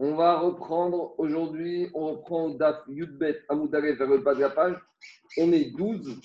On va reprendre aujourd'hui, on reprend Daf Yudbet Amoudare vers le bas de la page. On est 12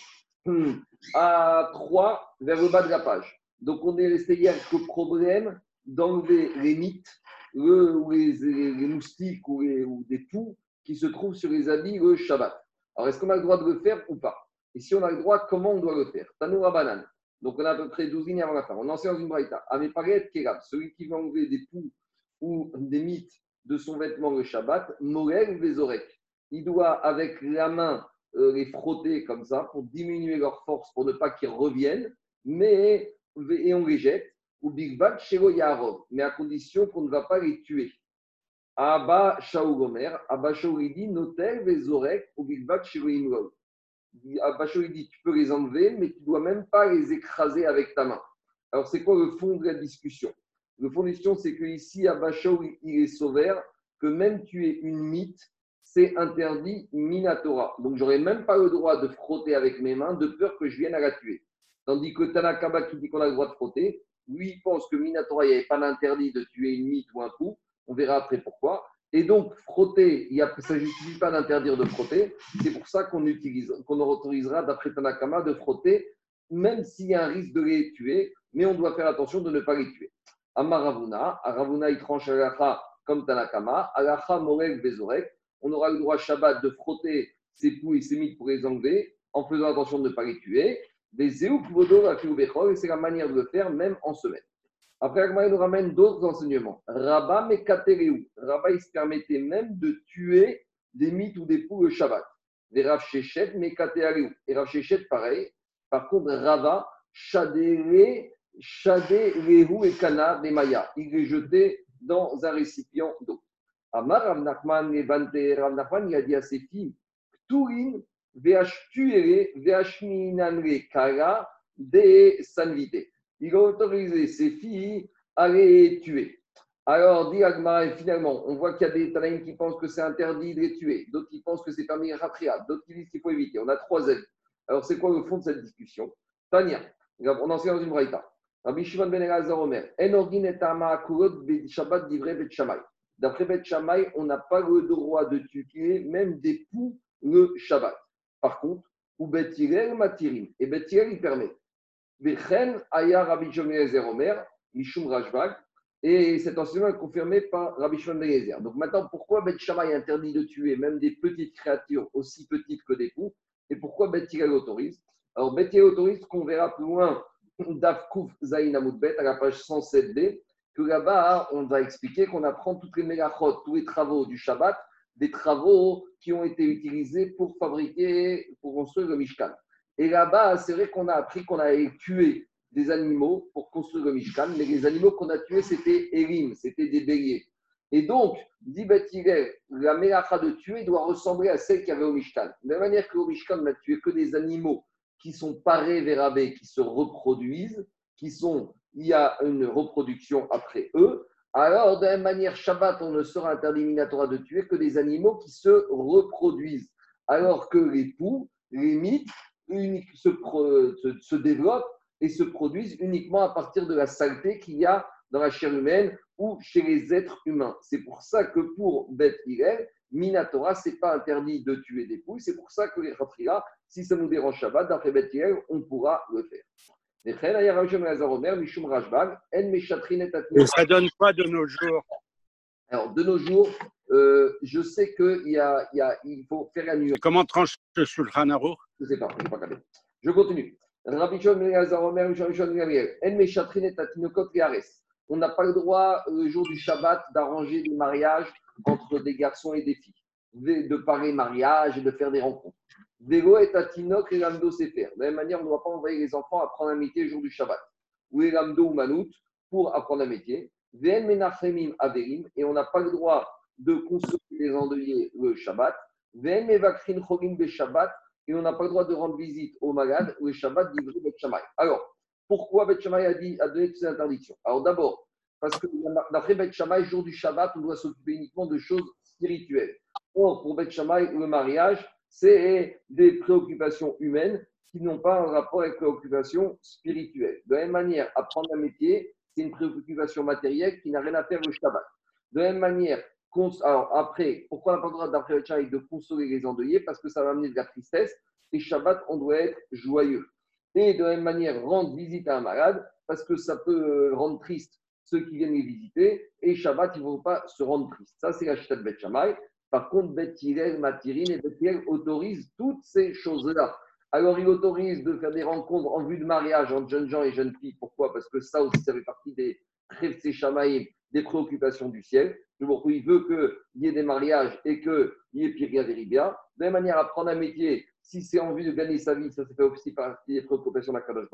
hmm, à 3 vers le bas de la page. Donc on est resté hier avec le problème d'enlever les mythes, ou les, moustiques ou, des poux qui se trouvent sur les habits le Shabbat. Alors est-ce qu'on a le droit de le faire ou pas? Et si on a le droit, comment on doit le faire? Tanoura banane. Donc on a à peu près 12 lignes avant la fin. On enseigne dans une braïta. Améparet Kerab, celui qui va enlever des poux ou des mythes de son vêtement le Shabbat, Morel Vezorek. Il doit, avec la main, euh, les frotter comme ça pour diminuer leur force, pour ne pas qu'ils reviennent, mais, et on les jette, ou Big Bad Yarov, mais à condition qu'on ne va pas les tuer. Abba Shaougomer, Abba dit Notel Vezorek, ou Big Bad Imrov. Abba dit tu peux les enlever, mais tu ne dois même pas les écraser avec ta main. Alors, c'est quoi le fond de la discussion? Le fond de question, c'est qu'ici, à Bachau, il est sauveur, que même tuer une mythe, c'est interdit Minatora. Donc, j'aurais même pas le droit de frotter avec mes mains de peur que je vienne à la tuer. Tandis que Tanakaba qui dit qu'on a le droit de frotter, lui, il pense que Minatora, il n'y avait pas l'interdit de tuer une mythe ou un coup. On verra après pourquoi. Et donc, frotter, il a, ça ne justifie pas d'interdire de frotter. C'est pour ça qu'on qu'on autorisera, d'après Tanakama, de frotter, même s'il y a un risque de les tuer, mais on doit faire attention de ne pas les tuer. Amaravuna, Aravuna il tranche Alacha comme Tanakama, Alacha Morel Bezorek, on aura le droit Shabbat de frotter ses poux et ses mythes pour les enlever en faisant attention de ne pas les tuer. Des Vodo, et c'est la manière de le faire même en semaine. Après, Agmaï nous ramène d'autres enseignements. Rabba Mekatereu. Rabba, il se permettait même de tuer des mythes ou des poux le Shabbat. Des Rav Shechet. Et Rav Shechet, pareil. Par contre, Rava, Shadere, Shadé, Lehu et Kana, Maya. Il est jeté dans un récipient d'eau. Amar Rav Nachman et Bante Rav Nachman, il a dit à ses filles Turin, Veashtuere, Veashminanre Kara, de Sanvite. Il a autorisé ses filles à les tuer. Alors, dit Agmar, finalement, on voit qu'il y a des Tanaïm qui pensent que c'est interdit de les tuer, d'autres qui pensent que c'est permis à d'autres qui disent qu'il faut éviter. On a trois avis. Alors, c'est quoi le fond de cette discussion? Tania, on enseigne dans une braïta. Rabbi Shimon ben Elazar Omer, Shabbat divrei bet Shamay. D'après Bet on n'a pas le droit de tuer même des poux le Shabbat. Par contre, ou Bet Matirim. Et Bet il permet. Vechen Aya Rabbi Shimon ben Elazar Omer. Et cet enseignement est confirmé par Rabbi Shimon ben Elazar. Donc maintenant, pourquoi Bet Shamay interdit de tuer même des petites créatures aussi petites que des poux Et pourquoi Bet autorise? Alors Bet autorise qu'on verra plus loin Dafkouf Zain Amoudbet, à la page 107b, que là-bas, on va expliquer qu'on apprend toutes les mégachot, tous les travaux du Shabbat, des travaux qui ont été utilisés pour fabriquer, pour construire le Mishkan. Et là-bas, c'est vrai qu'on a appris qu'on avait tué des animaux pour construire le Mishkan, mais les animaux qu'on a tués, c'était Erim, c'était des béliers. Et donc, dit la mélacha de tuer doit ressembler à celle qu'il y avait au Mishkan. De la manière qu'au Mishkan, on n'a tué que des animaux qui sont parés vérabés, qui se reproduisent, qui sont, il y a une reproduction après eux, alors de la même manière, Shabbat, on ne sera interdit de tuer que des animaux qui se reproduisent, alors que les poux, les mythes, se, se, se développent et se produisent uniquement à partir de la saleté qu'il y a dans la chair humaine ou chez les êtres humains. C'est pour ça que pour Beth Hillel, Minatora, ce n'est pas interdit de tuer des poules. C'est pour ça que les Khatria, si ça nous dérange Shabbat, d'après Beth on pourra le faire. Et ça donne quoi de nos jours? Alors, de nos jours, euh, je sais qu'il y a, il y a, il faut faire la nuit. Comment tranche le Shulchan Je ne sais pas, je ne sais pas Je continue. On n'a pas le droit, le jour du Shabbat, d'arranger des mariages entre des garçons et des filles, de parler mariage et de faire des rencontres. Vélo est à Tinok et Lamdo. De la même manière, on ne doit pas envoyer les enfants apprendre un métier le jour du Shabbat. Ou Lamdo ou Manout pour apprendre un métier? Menachemim Averim, et on n'a pas le droit de consommer les endeuillés le Shabbat. Vn Mevakrin Chorim Be Shabbat, et on n'a pas le droit de rendre visite aux malades le Shabbat d'Ivry Bet Alors, pourquoi Bet a, dit, a donné toutes ces interdictions? Alors d'abord, parce que d'après Beth Shammai, jour du Shabbat, on doit s'occuper uniquement de choses spirituelles. Or, pour Beth Shammai, le mariage, c'est des préoccupations humaines qui n'ont pas un rapport avec préoccupations spirituelles. De la même manière, apprendre un métier, c'est une préoccupation matérielle qui n'a rien à faire le Shabbat. De la même manière, Alors après, pourquoi on n'a pas le droit d'après le Shabbat de consoler les endeuillés? Parce que ça va amener de la tristesse. Et Shabbat, on doit être joyeux. Et de la même manière, rendre visite à un malade, parce que ça peut euh, rendre triste ceux qui viennent les visiter. Et Shabbat, ils ne vont pas se rendre triste. Ça, c'est la chita de Bet Par contre, Bet Matirin et Bet autorisent toutes ces choses-là. Alors, il autorise de faire des rencontres en vue de mariage entre jeunes gens et jeunes filles. Pourquoi? Parce que ça aussi, ça fait partie des des préoccupations du ciel. Il veut qu'il y ait des mariages et qu'il y ait Piria Veribia. De la même manière, apprendre un métier, si c'est en vue de gagner sa vie, ça, fait aussi partie des préoccupations de la Kadosh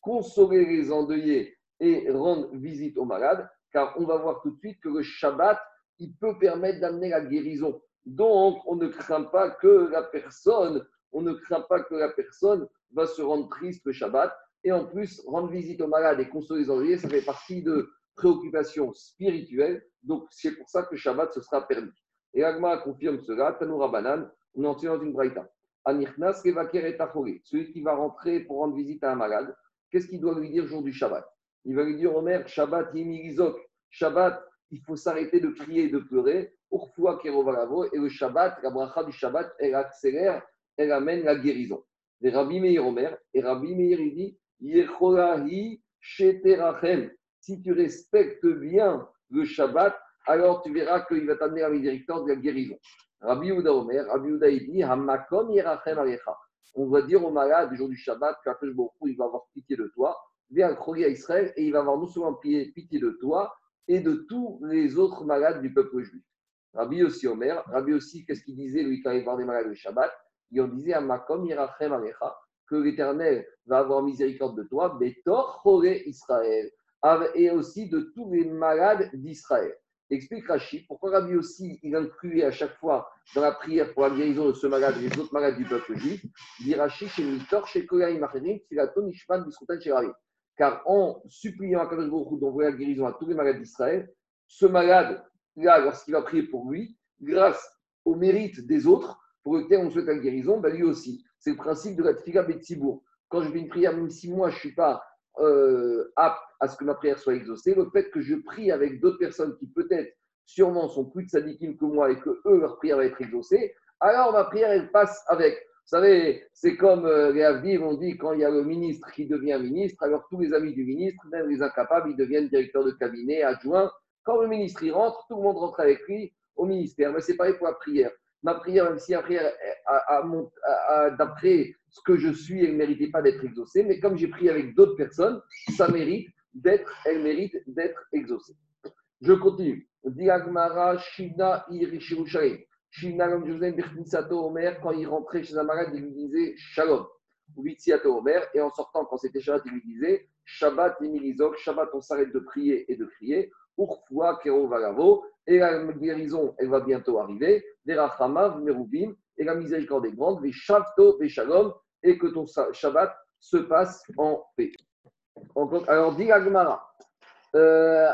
Consoler les endeuillés et rendre visite aux malades, car on va voir tout de suite que le Shabbat, il peut permettre d'amener la guérison. Donc, on ne craint pas que la personne on ne craint pas que la personne va se rendre triste le Shabbat. Et en plus, rendre visite aux malades et consoler les envoyés, ça fait partie de préoccupations spirituelles. Donc, c'est pour ça que le Shabbat, ce sera permis. Et Agma confirme cela. Tanoura Banan, on est entré dans une braïta. Anirknas Kevaker et Celui qui va rentrer pour rendre visite à un malade, qu'est-ce qu'il doit lui dire le jour du Shabbat? Il va lui dire Omer, Shabbat Yimigizok. Shabbat, il faut s'arrêter de crier et de pleurer. Urfua Kerovalavo. Et le Shabbat, la bracha du Shabbat, elle accélère elle amène la guérison. Et Rabbi Meir Omer, et Rabbi Meir il dit Yecholahi sheterachem. Si tu respectes bien le Shabbat, alors tu verras qu'il va t'amener la miséricorde de la guérison. Rabbi Ouda Omer, Rabbi Ouda il dit Hamakom yerachem alecha. On va dire au malade du jour du Shabbat beaucoup il va avoir pitié de toi. Viens croire à Israël et il va avoir non seulement pitié de toi et de tous les autres malades du peuple juif. Rabbi aussi Omer, Rabbi aussi, qu'est-ce qu'il disait lui quand il voir des malades le Shabbat? Et on disait à Makom Yerachem Alecha, que l'Éternel va avoir miséricorde de toi, Betor Choré Israël, et aussi de tous les malades d'Israël. Explique Rachid pourquoi Rabbi aussi, il incluait à chaque fois dans la prière pour la guérison de ce malade et des autres malades du peuple juif, dit Rachid chez Mitor, chez Koyaï Macherim, Filaton Ishman, Biskutan, chez Car en suppliant à Kadosh d'envoyer la guérison à tous les malades d'Israël, ce malade, là, lorsqu'il va prier pour lui, grâce au mérite des autres, pour lequel on souhaite la guérison, bah lui aussi. C'est le principe de la Tfila Betsibourg. Quand je fais une prière, même si moi je ne suis pas euh, apte à ce que ma prière soit exaucée, le fait que je prie avec d'autres personnes qui peut-être, sûrement, sont plus de que moi et que eux, leur prière va être exaucée, alors ma prière, elle passe avec. Savez, c'est comme euh, les Avdir, on dit quand il y a le ministre qui devient ministre, alors tous les amis du ministre, même les incapables, ils deviennent directeurs de cabinet, adjoints. Quand le ministre y rentre, tout le monde rentre avec lui au ministère. Mais c'est pareil pour la prière ma prière, même si après, d'après ce que je suis, elle ne méritait pas d'être exaucée, mais comme j'ai prié avec d'autres personnes, ça mérite d'être, elle mérite d'être exaucée. Je continue. Diagmara Shina Irishirushaim. Omer, quand il rentrait chez un malade, il lui disait Shalom. Vitsiato Omer, et en sortant, quand c'était Shabbat, il lui disait Shabbat Imilizok, Shabbat, on s'arrête de prier et de crier. Urfua Kero Valavo, et la guérison, elle va bientôt arriver. Des Rachamav, Merubim, et la miséricorde est grande, des Shavto, des Shalom, et que ton Shabbat se passe en paix. Alors, dit Agmara. Euh,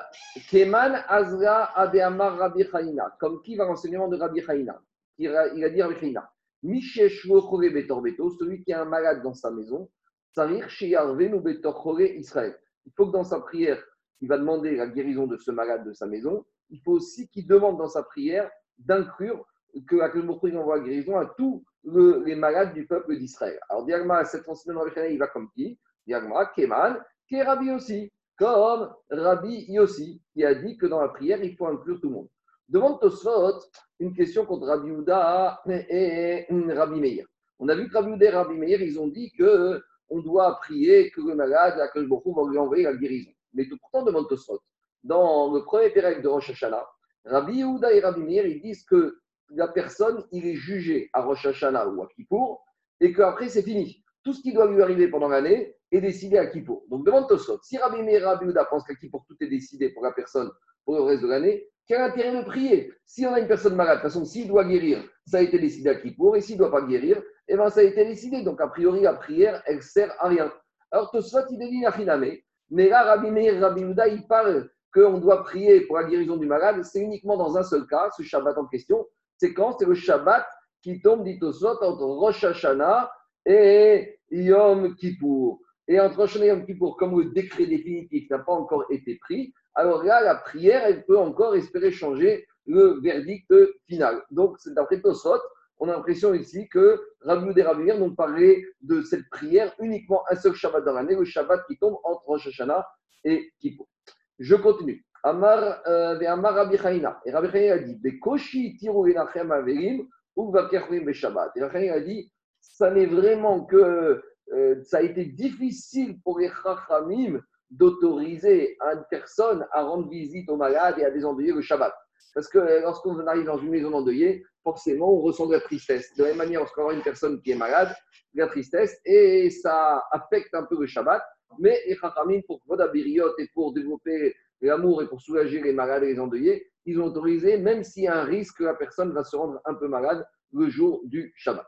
Keman Azra Adeamar Rabbi Chaina. Comme qui va l'enseignement de Rabbi Chaina? Il a, dit Rabbi Chaina. Betor Beto, celui qui a un malade dans sa maison, Sarir Sheyarvenu Betor Israël. Il faut que dans sa prière, il va demander la guérison de ce malade de sa maison, il faut aussi qu'il demande dans sa prière d'inclure que la envoie la guérison à tous les malades du peuple d'Israël. Alors, Diagma, cette enseignement il va comme qui? Diagma, Keman, Rabbi aussi, comme Rabbi Yossi, qui a dit que dans la prière, il faut inclure tout le monde. Demande Tosfot une question contre Rabbi Ouda et Rabbi Meir. On a vu que Rabbi Ouda et Rabbi Meir, ils ont dit que on doit prier que le malade, la va lui envoyer la guérison. Mais tout pourtant, demande Tosfot dans le premier pérec de Rosh Hashanah, Rabbi Yehuda et Rabbi Meir, ils disent que la personne, il est jugé à Rosh Hashanah ou à Kippour, et qu'après, c'est fini. Tout ce qui doit lui arriver pendant l'année est décidé à Kippour. Donc, demande Tosot, si Rabbi Meir Rabbi Yehuda pensent qu'à Kippour, tout est décidé pour la personne pour le reste de l'année, quel intérêt de prier Si on a une personne malade, de toute façon, s'il doit guérir, ça a été décidé à Kippour, et s'il ne doit pas guérir, eh ben, ça a été décidé. Donc, a priori, la prière, elle sert à rien. Alors, Tosot, il dit mais là, Rabbi Meir Rabbi Yehuda, ils parlent qu'on doit prier pour la guérison du malade, c'est uniquement dans un seul cas, ce Shabbat en question. C'est quand? C'est le Shabbat qui tombe, dit au entre Rosh Hashanah et Yom Kippour. Et entre Rosh et Yom Kippour, comme le décret définitif n'a pas encore été pris, alors là, la prière, elle peut encore espérer changer le verdict final. Donc, c'est d'après Tosot, on a l'impression ici que Rabbi et Rabbi n'ont parlé de cette prière uniquement un seul Shabbat dans l'année, le Shabbat qui tombe entre Rosh et Kippour. Je continue. Amar, euh, Amar Rabbi Chaina. Et Rabbi Chaina a dit Bekoshi tiru enachem averim ou be Shabbat. Et Rabbi Chaina a dit ça n'est vraiment que euh, ça a été difficile pour les Chachamim d'autoriser une personne à rendre visite aux malades et à désendeuiller le Shabbat. Parce que lorsqu'on arrive dans une maison endeuillée, forcément, on ressent de la tristesse. De la même manière, lorsqu'on a une personne qui est malade, de la tristesse, et ça affecte un peu le Shabbat. Mais les Chachamim, pour Vodabiriot et pour développer l'amour et pour soulager les malades et les endeuillés, ils ont autorisé, même s'il y a un risque que la personne va se rendre un peu malade le jour du Shabbat.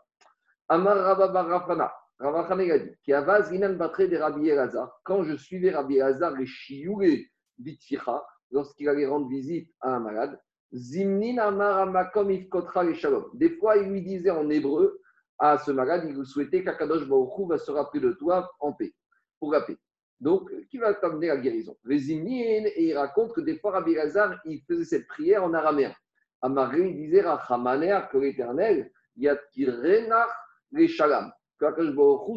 Amar Rabba Rafana, Rabba a dit, qui avaz inan batre de Rabbi Elazar, quand je suivais Rabbi Elazar, les chiouré bitficha, lorsqu'il allait rendre visite à un malade, zimnin amar amakom ifkotra les shalom. Des fois, il lui disait en hébreu à ce malade, il souhaitait qu'Akadosh Baruch va se rappeler de toi en paix, pour la paix. Donc, qui va t'amener à la guérison? Les et il raconte que des fois, Rabbi Lazar, il faisait cette prière en araméen. Amaré, il disait, Rachamaner, que l'éternel, Yatkirenach les Shalom. Que Akash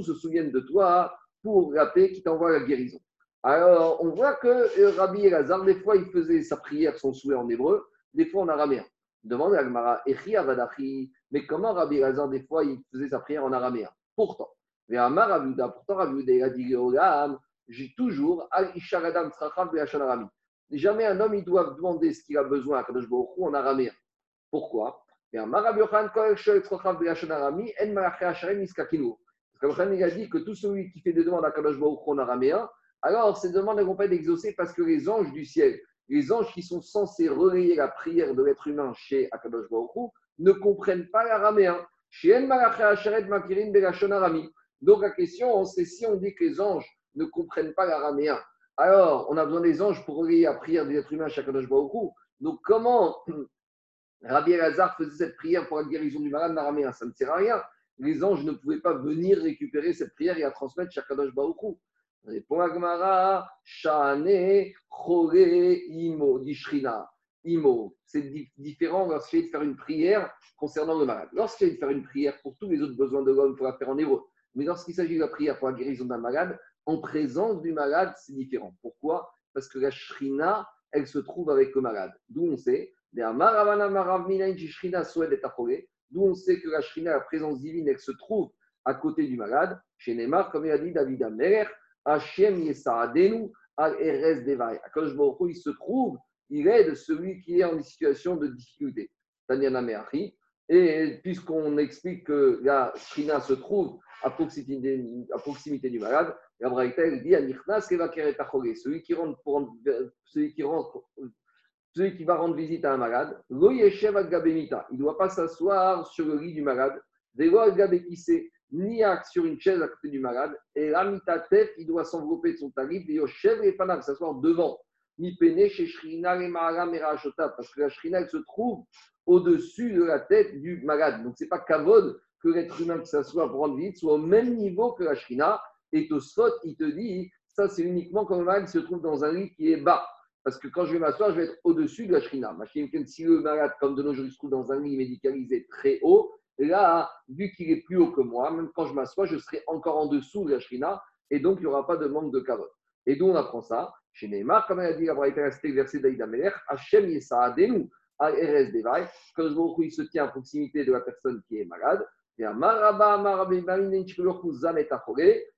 se souvienne de toi pour la paix qui t'envoie la guérison. Alors, on voit que euh, Rabbi Elazar, des fois, il faisait sa prière, son souhait en hébreu, des fois en araméen. Demande à Agmara, mais comment Rabbi Elazar, des fois, il faisait sa prière en araméen Pourtant, Avuda, pourtant Avuda, il a dit j'ai toujours al isharadam Jamais un homme, il doit demander ce qu'il a besoin à Kadosh en araméen. Pourquoi? Parce que il a dit que tout celui qui fait des demandes à Kadosh en araméen, alors ces demandes ne vont pas être exaucées parce que les anges du ciel, les anges qui sont censés relayer la prière de l'être humain chez Akadosh Baruch ne comprennent pas l'araméen. Donc la question, c'est si on dit que les anges ne comprennent pas l'araméen, alors on a besoin des anges pour relayer la prière de l'être humain chez Akadosh Baruch Donc comment Rabbi Elazar faisait cette prière pour la guérison du malade araméen. Ça ne sert à rien. Les anges ne pouvaient pas venir récupérer cette prière et la transmettre chez Kadosh Baruchou. Répond Agmara, Shane, Chore, Imo, Dishrina. Imo. C'est différent lorsqu'il est de faire une prière concernant le malade. Lorsqu'il est de faire une prière pour tous les autres besoins de l'homme, il faut la faire en hébreu. Mais lorsqu'il s'agit de la prière pour la guérison d'un malade, en présence du malade, c'est différent. Pourquoi? Parce que la Shrina, elle se trouve avec le malade. D'où on sait D'où on sait que la Shrina, la présence divine, elle se trouve à côté du malade. Chez Neymar, comme il a dit David Amer, Hachem Yesaadenu al Eres Devai. Akadosh il se trouve, il aide celui qui est en situation de difficulté. Tanyana Meachi. Et puisqu'on explique que la Shrina se trouve à proximité, à proximité du malade, la elle dit celui qui rentre, celui qui rentre celui qui va rendre visite à un malade, il ne doit pas s'asseoir sur le lit du malade, ni sur une chaise à côté du malade, et il doit s'envelopper de son tarif, et Yoshev et Panam, s'asseoir devant. Ni peine chez Shrina et parce que la Shrina, se trouve au-dessus de la tête du malade. Donc, ce n'est pas Kavod que l'être humain qui s'assoit pour rendre visite soit au même niveau que la Shrina. Et Tosfot, il te dit, ça c'est uniquement quand le malade se trouve dans un lit qui est bas. Parce que quand je vais m'asseoir, je vais être au-dessus de la shrina. Si le malade, comme de nos jours, se trouve dans un lit médicalisé très haut, là, vu qu'il est plus haut que moi, même quand je m'assois, je serai encore en dessous de la shrina, et donc il n'y aura pas de manque de carotte. Et d'où on apprend ça? Chez Neymar, comme il a dit la c'était verset d'Aïda Meler, Hachem Yesaadenu, à RS Devai, quand il se tient à proximité de la personne qui est malade,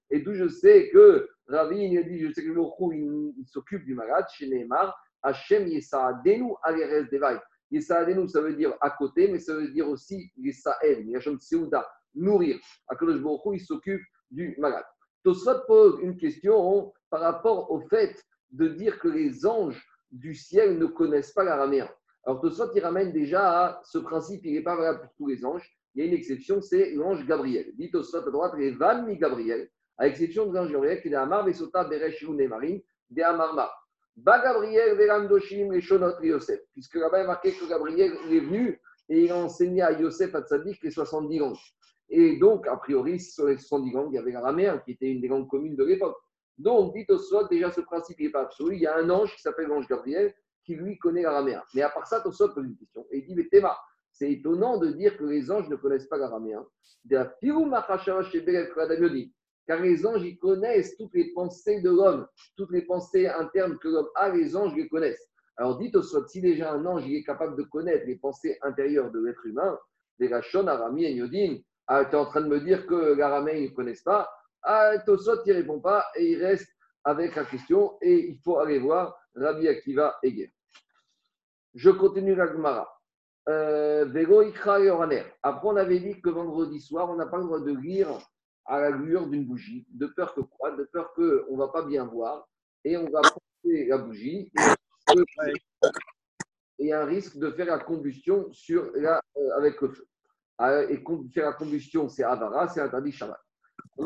et d'où je sais que Ravi, il dit, je sais que le il, il s'occupe du malade, chez Neymar, Hachem Yesaadenu Aleres Devai. Yesaadenu, ça veut dire à côté, mais ça veut dire aussi Yesael, Yashon Seuda, nourrir. Akadosh Baruch il s'occupe du malade. Tosfot pose une question par rapport au fait de dire que les anges du ciel ne connaissent pas l'araméen. Alors Tosfot, il ramène déjà à ce principe, il n'est pas valable pour tous les anges. Il y a une exception, c'est l'ange Gabriel. Dit Tosfot à droite, les Van mi Gabriel à l'exception de Gabriel qui est Amar Vesota Beresh Marine, de Amarma. Ba Gabriel Verandoshim et Shonot Yosef, puisque là-bas il marqué que Gabriel est venu et il a enseigné à Yosef à Tzadik les 70 langues. Et donc, a priori, sur les 70 langues, il y avait l'araméen qui était une des langues communes de l'époque. Donc, dit au déjà ce principe n'est pas absolu. Il y a un ange qui s'appelle l'ange Gabriel qui lui connaît l'araméen. Mais à part ça, Tosot pose une question. Et il dit, mais Théma, c'est étonnant de dire que les anges ne connaissent pas l'araméen. Car les anges, ils connaissent toutes les pensées de l'homme, toutes les pensées internes que l'homme a, les anges les connaissent. Alors dites au soit, si déjà un ange il est capable de connaître les pensées intérieures de l'être humain, des Rachon, Arami et Yodin, ah, tu es en train de me dire que l'araméen, ils ne connaissent pas. Ah, Tosot, il ne répond pas et il reste avec la question et il faut aller voir Rabbi Akiva Eger. Je continue la Gemara. Euh, Après, on avait dit que vendredi soir, on n'a pas le droit de lire à la lueur d'une bougie, de peur que quoi De peur qu'on ne va pas bien voir et on va porter la bougie. Et il y a un risque de faire la combustion sur la, euh, avec le feu. Ah, et faire la combustion, c'est Avara, c'est interdit Shabbat. Quand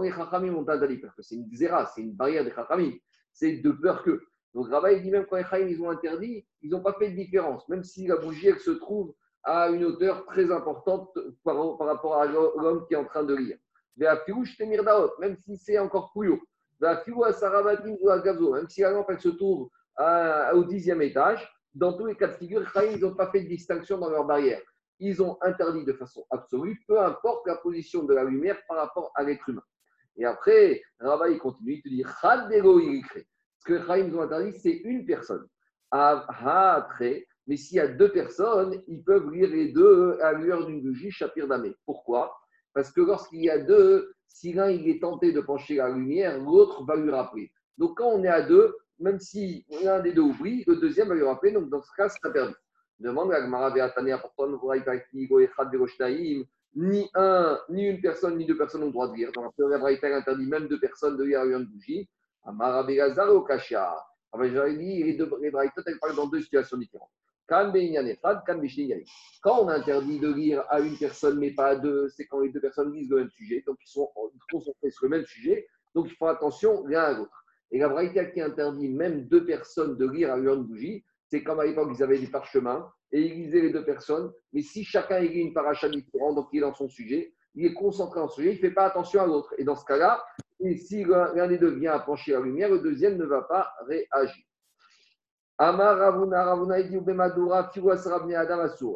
les Chachamim ont interdit, parce que c'est une zéra, c'est une barrière des Chachamim, c'est de peur que. Donc Rabba, il dit même quand les Chachamim ils ont interdit, ils n'ont pas fait de différence, même si la bougie elle se trouve à une hauteur très importante par, rapport à l'homme qui est en train de lire. Même si c'est encore plus haut. Même si la lampe elle se trouve au dixième étage, dans tous les cas de figure, ils n'ont pas fait de distinction dans leur barrière ils ont interdit de façon absolue, peu importe la position de la lumière par rapport à l'être humain. Et après, Rabba, il continue, il te dit, Ce que Chaim ont interdit, c'est une personne. Mais s'il y a deux personnes, ils peuvent lire les deux à l'heure d'une bougie, Shapir Damé. Pourquoi? Parce que lorsqu'il y a deux, si l'un est tenté de pencher la lumière, l'autre va lui rappeler. Donc quand on est à deux, même si l'un des deux oublie, le deuxième va lui rappeler. Donc dans ce cas, c'est perdu. Demande à Gmara ni un, ni une personne, ni deux personnes ont le droit de lire. Dans la première Braïta, interdit même deux personnes de lire une bougie. Amara Begazar au Kasha. J'avais dit, les deux Braïta, elles parlent dans deux situations différentes. Quand on interdit de lire à une personne mais pas à deux, c'est quand les deux personnes lisent le même sujet, donc ils sont concentrés sur le même sujet, donc il faut attention l'un à l'autre. Et la Braïta qui interdit même deux personnes de lire à une bougie, c'est comme à l'époque, ils avaient des parchemins et ils lisaient les deux personnes. Mais si chacun lit une paracha différente, donc il est dans son sujet, il est concentré en sujet, il ne fait pas attention à l'autre. Et dans ce cas-là, si l'un des deux vient à pencher la lumière, le deuxième ne va pas réagir.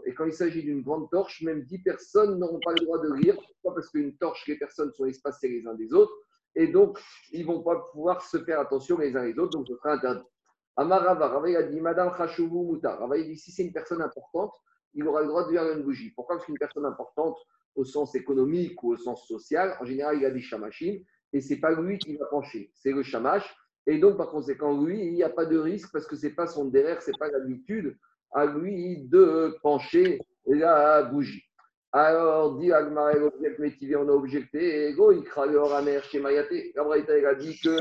Et quand il s'agit d'une grande torche, même 10 personnes n'auront pas le droit de lire. Pourquoi? Parce qu'une torche, les personnes sont espacées les uns des autres. Et donc, ils ne vont pas pouvoir se faire attention les uns les autres. Donc, ce sera interdit. Amarava, Rava a dit Madame Khashouvu Moutar. Rava dit si c'est une personne importante, il aura le droit de lire une bougie. Pourquoi? Parce qu'une personne importante, au sens économique ou au sens social, en général, il a des chamachim et c'est pas lui qui va pencher, c'est le chamash. Et donc, par conséquent, lui, il n'y a pas de risque parce que c'est pas son derrière, c'est pas l'habitude à lui de pencher la bougie. Alors, dit Agmarel, object métivé, on a objecté, et go, il craque mer chez Mayaté. Gabriel a dit que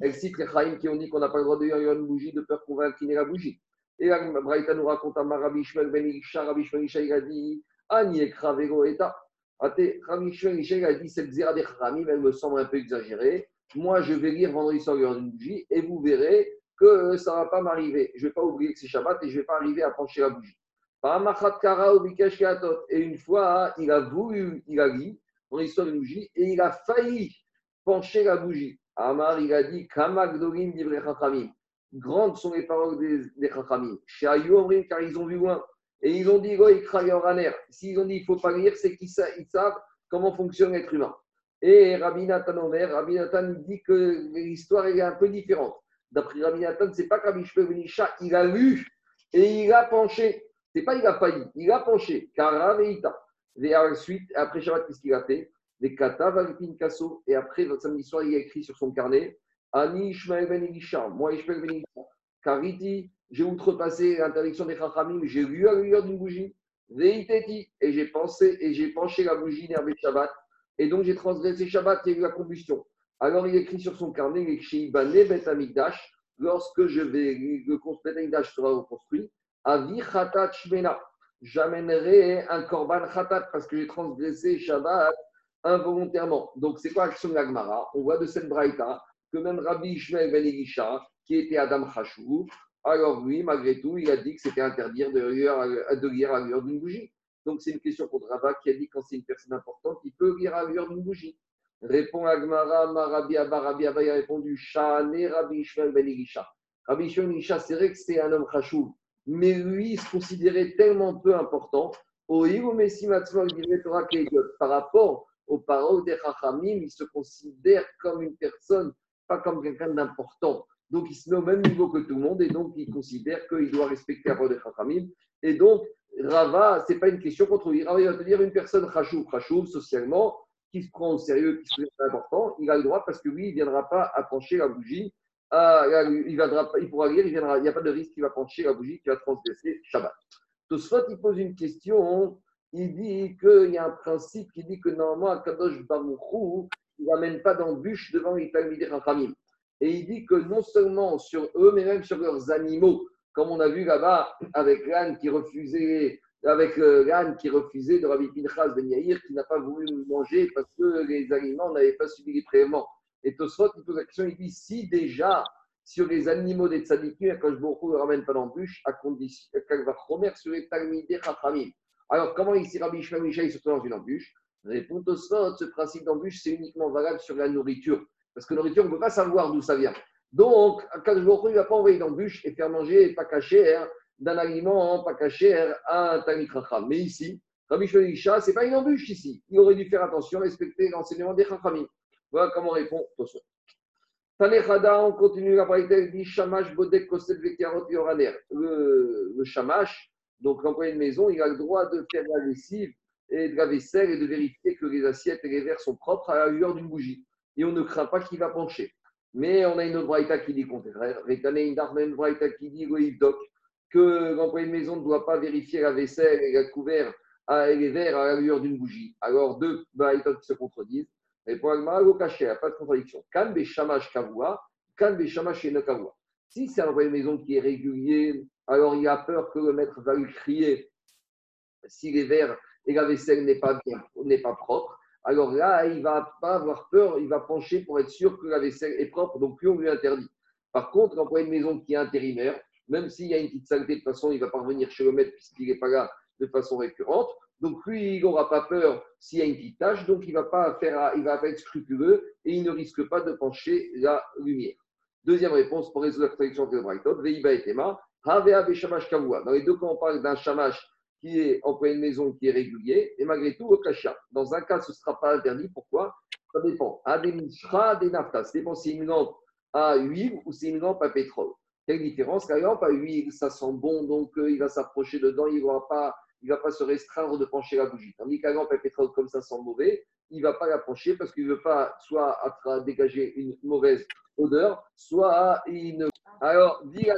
elle cite les Chaim qui ont dit qu'on n'a pas le droit de lire une bougie de peur qu'on va incliner la bougie. Et là, Braïta nous raconte à Rabbi Shmuel Ben Isha, Rabbi Shmuel Isha, il a dit Ani ekravego eta. Rabbi Shmuel Isha, il a dit cette zéra des Chachamim, elle me semble un peu exagérée. Moi, je vais lire vendredi soir une bougie et vous verrez que ça ne va pas m'arriver. Je ne vais pas oublier que c'est Shabbat et je ne vais pas arriver à pencher la bougie. Et une fois, il a voulu, il a dit, dans l'histoire d'une bougie, et il a failli pencher la bougie. Amar, il a dit. Grandes sont les paroles des, des chachamim. car ils ont vu loin. Et ils ont dit S'ils ont dit il ne faut pas lire, c'est qu'ils savent comment fonctionne l'être humain. Et Rabbi Nathan Omer, Rabbi Nathan dit que l'histoire est un peu différente. D'après Rabbi Nathan, ce n'est pas qu'Abi Benisha, il a lu et il a penché. Ce n'est pas il a failli, il a penché. Car Raveita. Et ensuite, après Shabbat, qu'est-ce qu'il a fait? Les Kata Kasso, et après, samedi soir, il a écrit sur son carnet Ani Ishmael Ben Elisha, moi Ishmael Ben Elisha, Kariti, j'ai outrepassé l'interdiction des Chachamim, j'ai lu à lueur d'une bougie, et j'ai pensé, et j'ai penché la bougie nervée Shabbat, et donc j'ai transgressé Shabbat, il y a eu la combustion. Alors il écrit sur son carnet il écrit Bet Amigdash, lorsque je vais, le Bet Amigdash sera reconstruit, Avi Khatat Shmena, j'amènerai un Korban Khatat parce que j'ai transgressé Shabbat involontairement. Donc, c'est quoi l'action de l'Agmara On voit de cette braïta que même Rabbi Ishmael Ben Elisha, qui était Adam Chachou, alors lui, malgré tout, il a dit que c'était lire, de lire à l'heure d'une bougie. Donc, c'est une question contre Rabat qui a dit quand c'est une personne importante, il peut lire à l'heure d'une bougie. Répond Agmara, Marabi Abba, Abba, il a répondu Shane Rabbi Ishmael Ben Irisha. Rabbi Ishmael Ben Irisha, c'est vrai que c'est un homme chachou, mais lui, il se considérait tellement peu important. Par rapport aux paroles des Chachamim, il se considère comme une personne, pas comme quelqu'un d'important. Donc, il se met au même niveau que tout le monde et donc il considère qu'il doit respecter la parole des Chachamim. Et donc, Rava, ce n'est pas une question contre lui. Rava, il va te dire une personne chachou, chachou, socialement, qui se prend au sérieux, qui se fait important, il a le droit parce que lui, il ne viendra pas à pencher la bougie. il, viendra, il pourra lire, il il n'y a pas de risque qu'il va pencher la bougie, qui va transgresser Shabbat. Tosfot, il pose une question, il dit qu'il y a un principe qui dit que normalement, à Kadosh Baruchou, il n'amène pas d'embûche devant les Talmidei. Et il dit que non seulement sur eux, mais même sur leurs animaux, comme on a vu là-bas avec l'âne qui refusait avec euh, l'âne qui refusait de Rabbi Pinchas Ben Yair, qui n'a pas voulu manger parce que les aliments n'avaient pas subi les prélèvements. Et Tosfot, il pose la question, il dit si déjà sur les animaux des tzadikim, quand je beaucoup ne ramène pas d'embûche, à condition qu'elle va sur les talmidei chachamim. Alors, comment ici Rabbi Shimon il se trouve dans une embûche Répond Tosfot, ce principe d'embûche, c'est uniquement valable sur la nourriture. Parce que la nourriture, on ne peut pas savoir d'où ça vient. Donc, il ne va pas envoyer d'embûche et faire manger pas caché hein, d'un aliment pas caché à un talmid Mais ici, Rabbi Shimon ce n'est pas une embûche ici. Il aurait dû faire attention, respecter l'enseignement des chachamim. Voilà comment répond Tosfot. Tanechada, on continue la parité, Shamash Bodek Vekarot Yoraner. Le, le Shamash, donc l'employé de maison, il a le droit de faire la lessive et de la vaisselle et de vérifier que les assiettes et les verres sont propres à la lueur d'une bougie. Et on ne craint pas qu'il va pencher. Mais on a une autre braïta qui dit le contraire. une braïta qui dit que l'employé de maison ne doit pas vérifier la vaisselle et la couvert et les verres à la d'une bougie. Alors, deux braïtas qui se contredisent. Et pour Agmara, il n'y a pas de contradiction. Kan Shamash Kavua, Kan Shamash Kavua. Si c'est un employé de maison qui est régulier, alors il a peur que le maître va lui crier si les verres et la vaisselle n'est pas bien, n'est pas propre. Alors là, il va pas avoir peur, il va pencher pour être sûr que la vaisselle est propre, donc plus on lui interdit. Par contre, l'employé de maison qui est intérimaire, même s'il y a une petite saleté, de toute façon, il va pas revenir chez le maître puisqu'il n'est pas là de façon récurrente. Donc lui, il n'aura pas peur s'il y a une petite tâche, donc il ne va, pas faire, il va être scrupuleux et il ne risque pas de pencher la lumière. Deuxième réponse pour résoudre la contradiction de Brighton, Veiba et Tema, Havea. Dans les deux cas, on parle d'un shamash qui est employé de maison, qui est régulier, et malgré tout, au kasha. Dans un cas, ce ne sera pas interdit. Pourquoi? Ça dépend. Ademishra des naftas. Ça dépend si une lampe à huile ou si une lampe à pétrole. Quelle différence? La lampe à huile, ça sent bon, donc euh, il va s'approcher dedans, il ne va pas va pas se restreindre de pencher la bougie. Tandis qu'à lampe à pétrole comme ça sent mauvais, il ne va pas la pencher parce qu'il ne veut pas soit dégager une mauvaise odeur, soit une. Alors, dit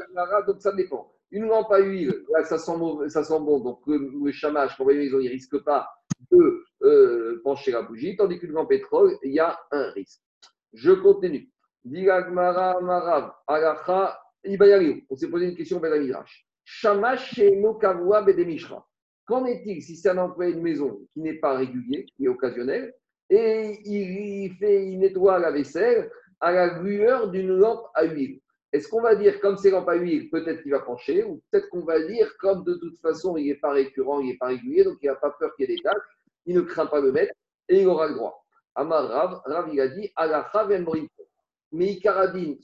donc ça dépend. Une lampe à huile, ça sent, mauvais, ça sent bon, donc le, le chamage, quand il ne risque pas de euh, pencher la bougie, tandis qu'une lampe pétrole, il y a un risque. Je continue. Marav, Alacha, On s'est posé une question, Ben Midrash. Shamash Bedemishra. Qu'en est-il si c'est un employé de maison qui n'est pas régulier, qui est occasionnel, et il, fait, il nettoie la vaisselle à la lueur d'une lampe à huile? Est-ce qu'on va dire, comme c'est à huile, peut-être qu'il va pencher, ou peut-être qu'on va dire, comme de toute façon, il n'est pas récurrent, il n'est pas régulier, donc il n'a pas peur qu'il y ait des tâches, il ne craint pas le mettre, et il aura le droit. Amar Rav, Rav il a dit, mais Ikaradine,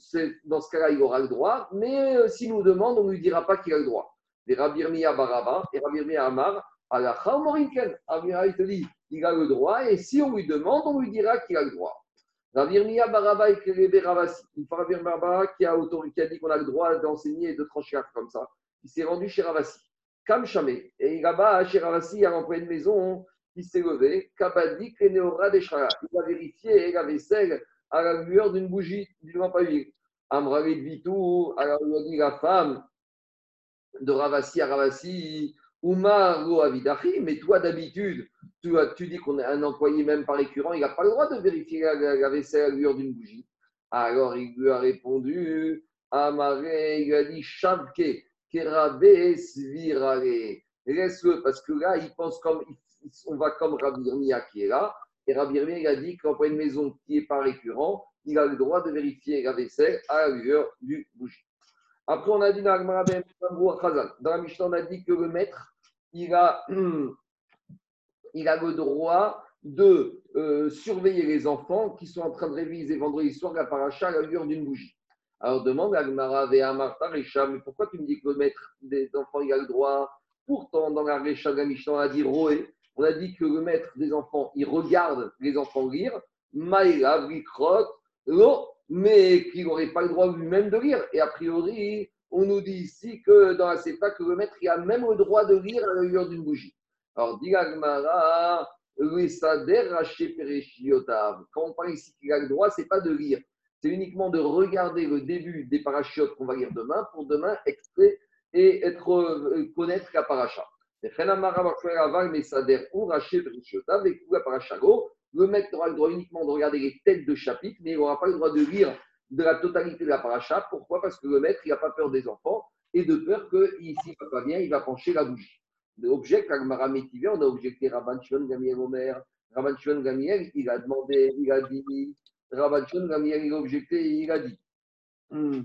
dans ce cas-là, il aura le droit, mais euh, s'il nous demande, on ne lui dira pas qu'il a le droit des Rabirmiya Baraba et Rabirmiya Amar, à la il a le droit, et si on lui demande, on lui dira qu'il a le droit. Rabirmiya Baraba et Kelebe Ravasi, une fois Baraba qui a, dit qu'on a le droit d'enseigner et de trancher comme ça, il s'est rendu chez Ravasi. Kam Chamé, et là-bas, chez Ravasi, il y a un employé de maison, il s'est levé, Kabadik et Deshara. Il a vérifié la vaisselle à la lueur d'une bougie, du lampe à huile. Amravid Vitou, alors la femme, de Ravasi à Ravasi, Umar Avidachi, mais toi d'habitude, tu, tu dis qu'on est un employé même par récurrent, il n'a pas le droit de vérifier la, vaisselle à l'heure d'une bougie. Alors il lui a répondu, Amaré, il a dit Kerabe, Svirare. Laisse-le, parce que là, il pense comme, on va comme Rabirmia qui est là, et Rabirmia il a dit qu'un employé de maison qui n'est pas récurrent, il a le droit de vérifier la vaisselle à l'heure du bougie. Après, on a dit dans la Mishnah, on a dit que le maître, il a, il a le droit de euh, surveiller les enfants qui sont en train de réviser vendredi soir la paracha à la d'une bougie. Alors demande à Gmara et à Martha Recha, mais pourquoi tu me dis que le maître des enfants il a le droit? Pourtant, dans la Recha de la Mishnah, on a dit Roé, on a dit que le maître des enfants, il regarde les enfants lire, Maïla, Vikrot, Lo, mais qu'il n'aurait pas le droit lui-même de lire. Et a priori, on nous dit ici que dans la CEPA, que le maître il a même le droit de lire à la d'une bougie. Alors, dit Gmara, quand on parle ici qu'il a le droit, ce n'est pas de lire, c'est uniquement de regarder le début des parachutes qu'on va lire demain pour demain extrait et être, euh, connaître la paracha. Le maître aura le droit uniquement de regarder les têtes de chapitre, mais il n'aura pas le droit de lire de la totalité de la paracha. Pourquoi? Parce que le maître, il n'a pas peur des enfants et de peur que, ici, ne va pas bien, il va pencher la bougie objecte Agmara Métivé, on a objecté Rabban Shimon Gamiel Omer. Rabban Shimon Gamiel, il a demandé, il a dit, Rabban Shimon Gamiel, il a objecté, il a dit. Hmm.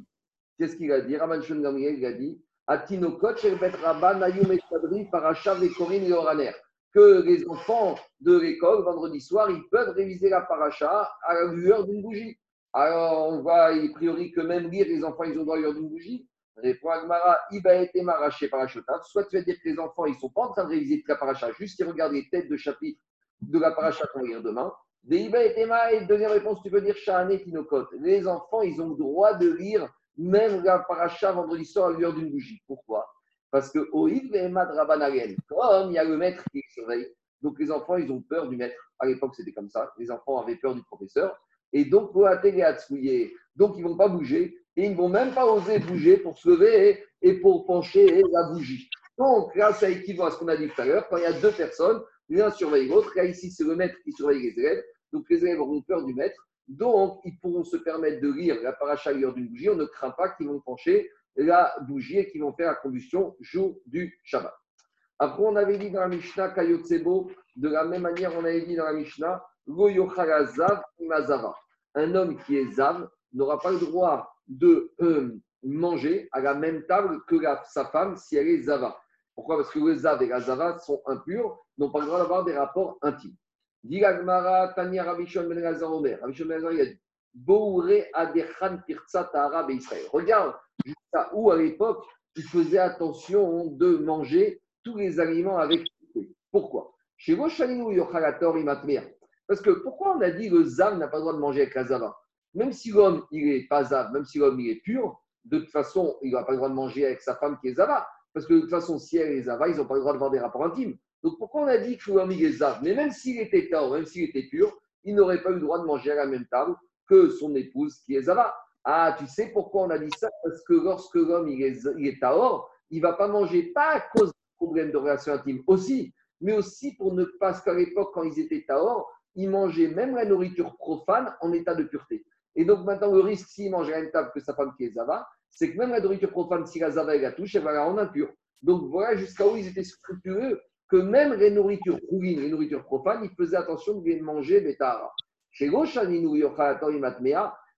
Qu'est-ce qu'il a dit? Rabban Shimon Gamiel, il a dit Atinokot Sherbet Rabban Ayum Estadri Paracha Vekorin et Oraner. Que les enfants de l'école, vendredi soir, ils peuvent réviser la paracha à la lueur d'une bougie. Alors, on voit, a priori, que même lire, les enfants, ils ont droit à d'une bougie. Répond Agmara, Iba été maraché parachotav. Soit tu vas dire que les enfants, ils ne sont pas en train de réviser toute la paracha, juste ils regardent les têtes de chapitre de la paracha qu'on va lire demain. Des Iba et et deuxième réponse, tu peux dire Shahane Tinokot. Les enfants, ils ont droit de lire même la paracha vendredi soir à l'heure d'une bougie. Pourquoi? Parce que Oïd Vehemad Rabbanariel, comme il y a le maître qui surveille, donc les enfants, ils ont peur du maître. À l'époque, c'était comme ça. Les enfants avaient peur du professeur. Et donc, donc ils ne vont pas bouger et ils ne vont même pas oser bouger pour se lever et pour pencher la bougie. Donc là, ça équivaut à ce qu'on a dit tout à l'heure. Quand il y a deux personnes, l'un surveille l'autre. Là, ici, c'est le maître qui surveille les élèves. Donc les élèves auront peur du maître. Donc, ils pourront se permettre de lire la paracha d'une bougie. On ne craint pas qu'ils vont pencher la bougie et qu'ils vont faire la combustion jour du Shabbat. Après, on avait dit dans la Mishnah, Kayotsebo, de la même manière, on avait dit dans la Mishnah, Un homme qui est Zav n'aura pas le droit de euh, manger à la même table que sa femme si elle est Zava. Pourquoi? Parce que le Zav et la Zava sont impurs, n'ont pas le droit d'avoir des rapports intimes. Dit Tania Rabishon Ben Lazar Omer. Rabishon Ben Lazar, il a dit Bouré Adechan et Israël. Regarde jusqu'à où à l'époque il faisait attention de manger tous les aliments avec Pourquoi? Chez Roshaninou Yochalator Imatmer. Parce que pourquoi on a dit que le Zav n'a pas le droit de manger avec la Zava? Même si l'homme, il est pas zav, même si l'homme, il est pur, de toute façon, il n'a pas le droit de manger avec sa femme qui est zava. Parce que de toute façon, si elle est zava, ils n'ont pas le droit de avoir des rapports intimes. Donc pourquoi on a dit que l'homme, il est zav Mais même s'il était taor, même s'il était pur, il n'aurait pas eu le droit de manger à la même table que son épouse qui est zava. Ah, tu sais pourquoi on a dit ça? Parce que lorsque l'homme, il est, il il ne va pas manger, pas à cause du problème de relation intime aussi, mais aussi pour ne pas, parce qu'à l'époque, quand ils étaient taor, ils mangeaient même la nourriture profane en état de pureté. Et donc maintenant, le risque, s'il mange à une table que sa femme qui est Zava, c'est que même la nourriture profane, si la Zava la touche, elle va la rendre impure. Donc voilà jusqu'à où ils étaient scrupuleux que même les nourritures roulines, les nourritures profanes, ils faisaient attention de bien manger des taras. Chez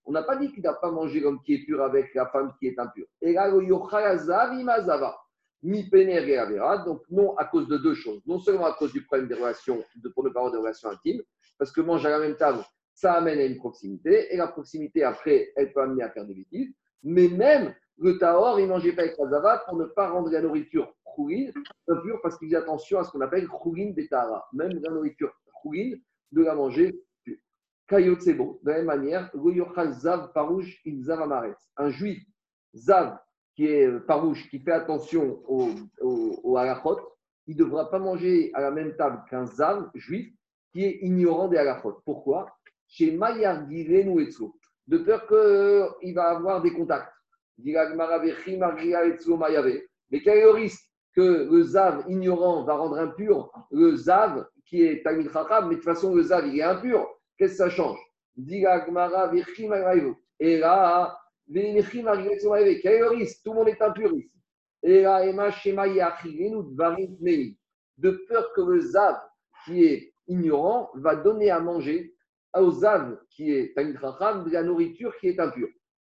on n'a pas dit qu'il n'a pas mangé l'homme qui est pur avec la femme qui est impure. Et là, mi donc non à cause de deux choses. Non seulement à cause du problème des relations, de, pour ne pas avoir de relations intimes, parce que manger à la même table, ça amène à une proximité, et la proximité, après, elle peut amener à faire des bêtises. Mais même le Tahor, il ne mangeait pas avec la Zava pour ne pas rendre la nourriture chouline impure, parce qu'il fait attention à ce qu'on appelle chouline des Tahara. Même la nourriture chouline, de la manger. Kayotsebo, de la même manière, Zav Parouche in Zavamaret. Un juif Zav qui est Parouche, qui fait attention au, au, au il ne devra pas manger à la même table qu'un Zav juif qui est ignorant des halachot. Pourquoi? Chez de peur qu'il euh, va avoir des contacts. Mais quel est le risque que le Zav ignorant va rendre impur le Zav qui est Tamil Chacham, mais de toute façon le Zav il est impur. Qu'est-ce que ça change? Et là, quel est le risque? Tout le monde est impur ici. Et là, de peur que le Zav qui est ignorant va donner à manger au Zav, qui est Chacham, de la nourriture qui est impure.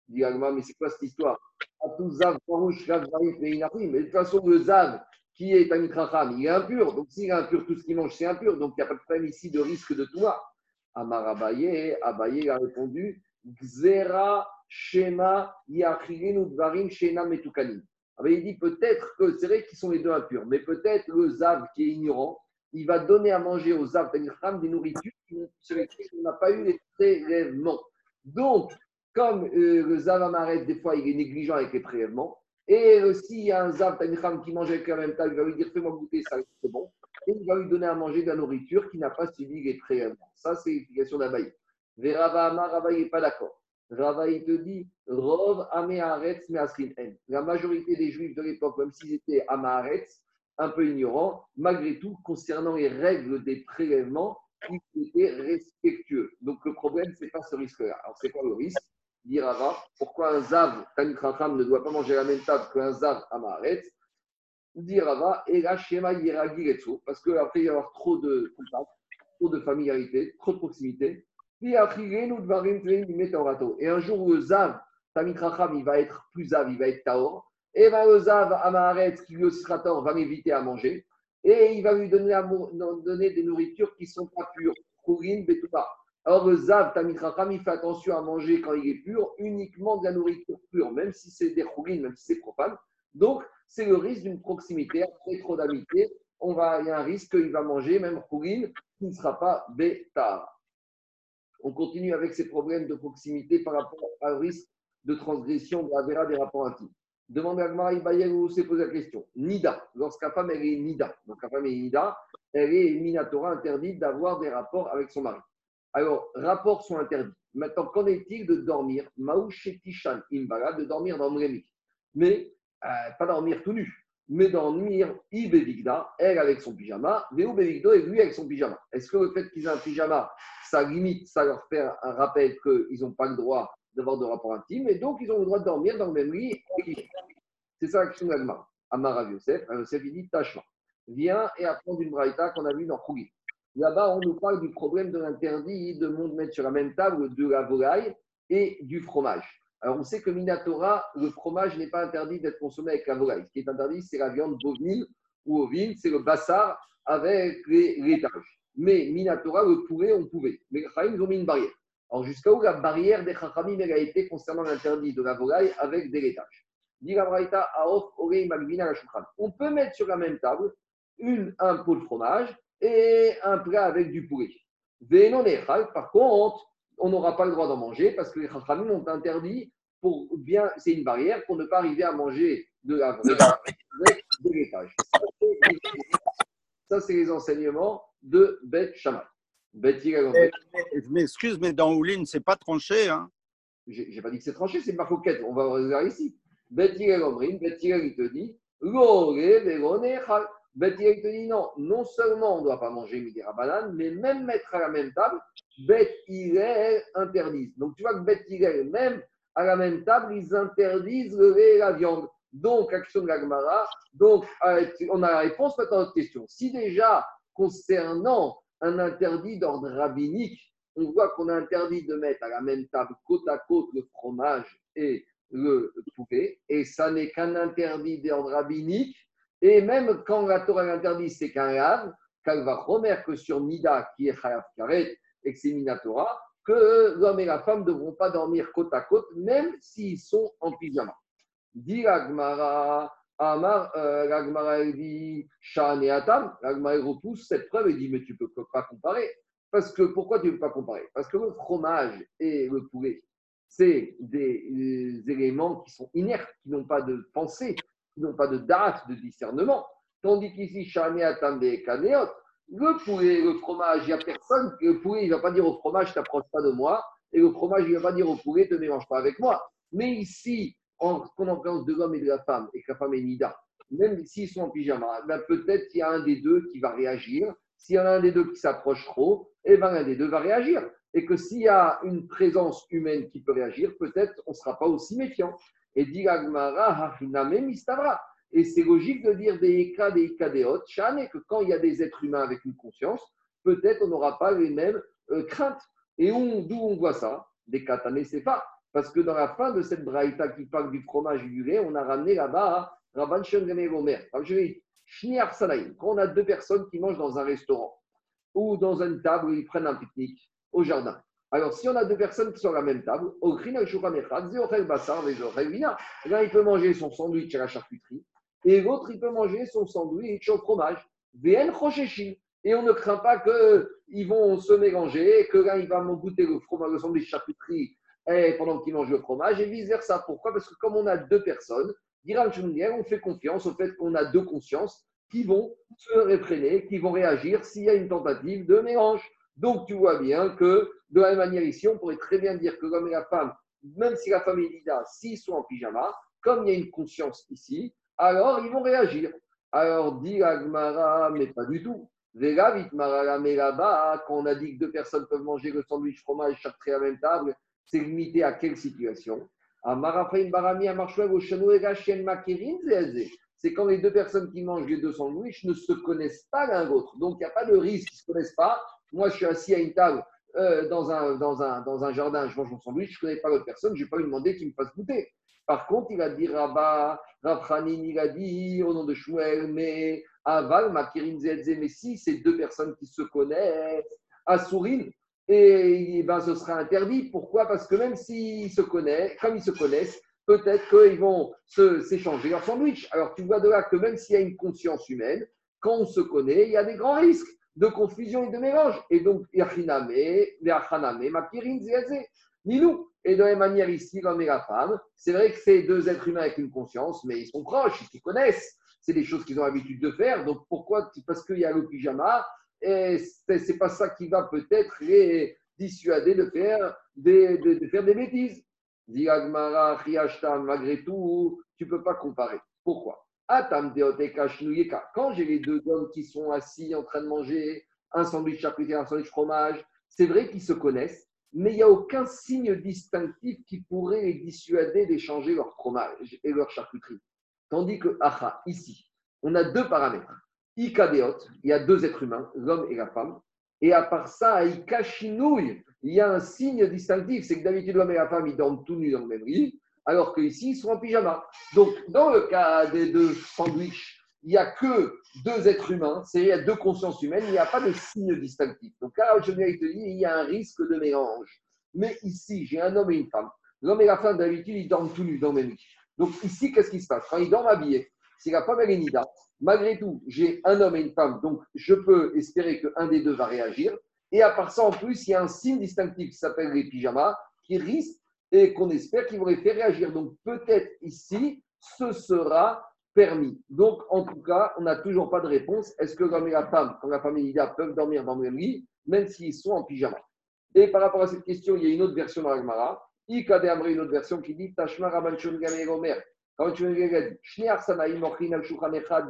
Il dit mais c'est quoi cette histoire? Mais de toute façon, le Zav qui est Racham, il est impur. Donc s'il est impur, tout ce qu'il mange, c'est impur. Donc il n'y a pas de problème ici de risque de toi. Amar Abaye, Abaye a répondu Gzera Shema Dvarim Shena Metukanim. Il dit peut-être que c'est vrai qu'ils sont les deux impurs, mais peut-être le Zav qui est ignorant, il va donner à manger aux Zav des nourritures sur lesquelles on n'a pas eu les prélèvements. Donc, comme euh, le Zav Amaret, des fois, il est négligent avec les prélèvements, et s'il y a un Zav Tanicham qui mange avec la même taille, il va lui dire fais-moi goûter ça, c'est bon. Et il va lui donner à manger de la nourriture qui n'a pas suivi les prélèvements. Ça, c'est l'explication d'Abaye. Verava Amar, n'est pas d'accord. Rava, il te dit, Rov Ameharetz En. La majorité des juifs de l'époque, même s'ils étaient Amaharetz, un peu ignorants, malgré tout, concernant les règles des prélèvements, ils étaient respectueux. Donc le problème, ce n'est pas ce risque-là. Alors c'est quoi le risque Dit Rava, pourquoi un Zav, Tanit ne doit pas manger la même table qu'un Zav Amaharetz Dit Rava, et la Shema parce qu'après il y avoir trop de contact, trop de familiarité, trop de proximité, et un jour le Zav, Racham, il va être plus Zav, il va être Taor. Et ben, le Zav, qui lui aussi sera Taor, va m'éviter à manger. Et il va lui donner, des nourritures qui ne sont pas pures. Khourin, Betouba. Alors le Zav, Tamit Racham, il fait attention à manger quand il est pur, uniquement de la nourriture pure, même si c'est des Khourin, même si c'est profane. Donc, c'est le risque d'une proximité, après trop d'amitié. On va, il y a un risque qu'il va manger, même Khourin, qui ne sera pas Bétar on continue avec ces problèmes de proximité par rapport au risque de transgression de la vera des rapports intimes. Demande à Gmara Ibayel s'est posé la question. Nida, lorsqu'à femme elle est Nida, donc la femme est Nida, elle est Minatora interdite d'avoir des rapports avec son mari. Alors, rapports sont interdits. Maintenant, qu'en est-il de dormir? Maouchetishan Imbala, de dormir dans le Mais euh, pas dormir tout nu, mais dormir Ibevigda, elle avec son pyjama, Bevigdo et lui avec son pyjama? Est-ce que le fait qu'ils aient un pyjama ça limite, ça leur fait un rappel qu'ils n'ont pas le droit d'avoir de rapport intime, et donc ils ont le droit de dormir dans le même lit. C'est ça la question d'Agmar. Amar Yosef, Yosef il dit Tachma, viens et apprends une braïta qu'on a vu dans Khougi. Là-bas, on nous parle du problème de l'interdit de mettre sur la même table de la volaille et du fromage. Alors, on sait que Minatora, le fromage n'est pas interdit d'être consommé avec la volaille. Ce qui est interdit, c'est la viande bovine ou ovine, c'est le bassar avec les laitages. Mais Minatora, le poulet, on pouvait. Mais Chachamim, ils ont mis une barrière. Alors, jusqu'à où la barrière des Chachamim a été concernant l'interdit de la volaille avec des laitages? On peut mettre sur la même table une, un pot de fromage et un plat avec du poulet. Par contre, on n'aura pas le droit d'en manger parce que les Chachamim ont interdit pour bien, c'est une barrière pour ne pas arriver à manger de la volaille avec des laitages. Ça, c'est les enseignements de Beth Shammai. Beth mais, mais excuse, mais dans Ouline, c'est pas tranché. Hein J'ai pas dit que c'est tranché, c'est ma coquette. On va regarder ici. Beth Omrin, Beth il te dit il te dit non, non seulement on ne doit pas manger midi banane, mais même mettre à la même table, Beth est interdit. Donc tu vois que Beth même à la même table, ils interdisent le lait et la viande. Donc, action de la Donc, euh, on a la réponse maintenant à notre question. Si déjà, concernant un interdit d'ordre rabbinique, on voit qu'on a interdit de mettre à la même table côte à côte le fromage et le poulet, et ça n'est qu'un interdit d'ordre rabbinique, et même quand la Torah l'interdit, c'est qu'un lave, qu'elle va remettre que sur Nida, qui est Chayav Karet, et que c'est Minatora, que l'homme et la femme ne devront pas dormir côte à côte, même s'ils sont en pyjama. Dit Amar, euh, l'Agmara, dit Shan et Atam. L'Agmara, repousse cette preuve et dit Mais tu ne peux pas comparer. Parce que pourquoi tu ne peux pas comparer? Parce que le fromage et le poulet, c'est des, éléments qui sont inertes, qui n'ont pas de pensée, qui n'ont pas de date, de discernement. Tandis qu'ici, Shan et Atam des Kanéot, le poulet, le fromage, il n'y a personne. Le poulet, il ne va pas dire au fromage, t'approche pas de moi. Et le fromage, il ne va pas dire au poulet, te mélange pas avec moi. Mais ici, en présence de l'homme et de la femme, et que la femme est nida, même s'ils sont en pyjama, ben peut-être qu'il y a un des deux qui va réagir. S'il y en a un des deux qui s'approche trop, eh ben l'un des deux va réagir. Et que s'il y a une présence humaine qui peut réagir, peut-être on ne sera pas aussi méfiant. Et dit. Et c'est logique de dire des Eka, des Ikadeot, et que quand il y a des êtres humains avec une conscience, peut-être on n'aura pas les mêmes euh, craintes. Et d'où on voit ça? Des Katane, c'est pas. Parce que dans la fin de cette braïta qui parle du fromage et du lait, on a ramené là-bas Rabban Shem Omer. Shniar Sanaïm, quand on a deux personnes qui mangent dans un restaurant ou dans une table où ils prennent un pique-nique au jardin. Alors, si on a deux personnes qui sont à la même table, l'un il peut manger son sandwich à la charcuterie et l'autre, il peut manger son sandwich au fromage. Et on ne craint pas qu'ils vont se mélanger, que l'un, il va goûter le fromage, le sandwich charcuterie pendant qu'il mange le fromage et vice-versa. Pourquoi? Parce que comme on a deux personnes, on fait confiance au fait qu'on a deux consciences qui vont se réfréner, qui vont réagir s'il y a une tentative de mélange. Donc tu vois bien que de la même manière ici, on pourrait très bien dire que l'homme et la femme, même si la femme est lida, s'ils sont en pyjama, comme il y a une conscience ici, alors ils vont réagir. Alors dit Agmara, mais pas du tout. Vega, là-bas, quand on a dit que deux personnes peuvent manger le sandwich fromage chaque à la même table, c'est limité à quelle situation? C'est quand les deux personnes qui mangent les deux sandwichs ne se connaissent pas l'un l'autre. Donc, il n'y a pas de risque qu'ils ne se connaissent pas. Moi, je suis assis à une table euh, dans, un, dans, un, dans un jardin, je mange mon sandwich, je ne connais pas l'autre personne, je n'ai pas lui demander qu'il me fasse goûter. Par contre, il a dit Rabat, Rafranin, il a dit au nom de Shmuel, mais Aval, Makirin, Zedze, mais si c'est deux personnes qui se connaissent, Assourine, et ben, ce sera interdit. Pourquoi? Parce que même s'ils se connaissent, comme ils se connaissent, peut-être qu'ils vont s'échanger leur sandwich. Alors tu vois de là que même s'il y a une conscience humaine, quand on se connaît, il y a des grands risques de confusion et de mélange. Et donc, ni nous. Et de la même manière ici, l'homme et la femme, c'est vrai que c'est deux êtres humains avec une conscience, mais ils sont proches, ils se connaissent. C'est des choses qu'ils ont l'habitude de faire. Donc pourquoi? Parce qu'il y a le pyjama, et ce n'est pas ça qui va peut-être les dissuader de faire des, de, faire des bêtises. malgré tout, tu peux pas comparer. Pourquoi? Quand j'ai les deux hommes qui sont assis en train de manger un sandwich charcuterie, un sandwich fromage, c'est vrai qu'ils se connaissent, mais il n'y a aucun signe distinctif qui pourrait les dissuader d'échanger leur fromage et leur charcuterie. Tandis que, ici, on a deux paramètres. Ikadeot, il y a deux êtres humains, l'homme et la femme. Et à part ça, à Ikashinouille, il y a un signe distinctif, c'est que d'habitude l'homme et la femme, ils dorment tout nus dans le même lit, alors qu'ici, ils sont en pyjama. Donc, dans le cas des deux sandwichs, il n'y a que deux êtres humains, c'est il y a deux consciences humaines, il n'y a pas de signe distinctif. Donc là, je viens te dire, il y a un risque de mélange. Mais ici, j'ai un homme et une femme. L'homme et la femme, d'habitude, ils dorment tout nus dans le même lit. Donc ici, qu'est-ce qui se passe? Quand ils dorment habillés, si la femme est nida, malgré tout, j'ai un homme et une femme, donc je peux espérer qu'un des deux va réagir. Et à part ça, en plus, il y a un signe distinctif qui s'appelle les pyjamas, qui risque et qu'on espère qu'il vont les faire réagir. Donc peut-être ici, ce sera permis. Donc en tout cas, on n'a toujours pas de réponse. Est-ce que l'homme et la femme, quand la famille Nida, peuvent dormir dans le même lit, même s'ils sont en pyjama? Et par rapport à cette question, il y a une autre version dans l'Agmara. Il y a une autre version qui dit Tashma quand tu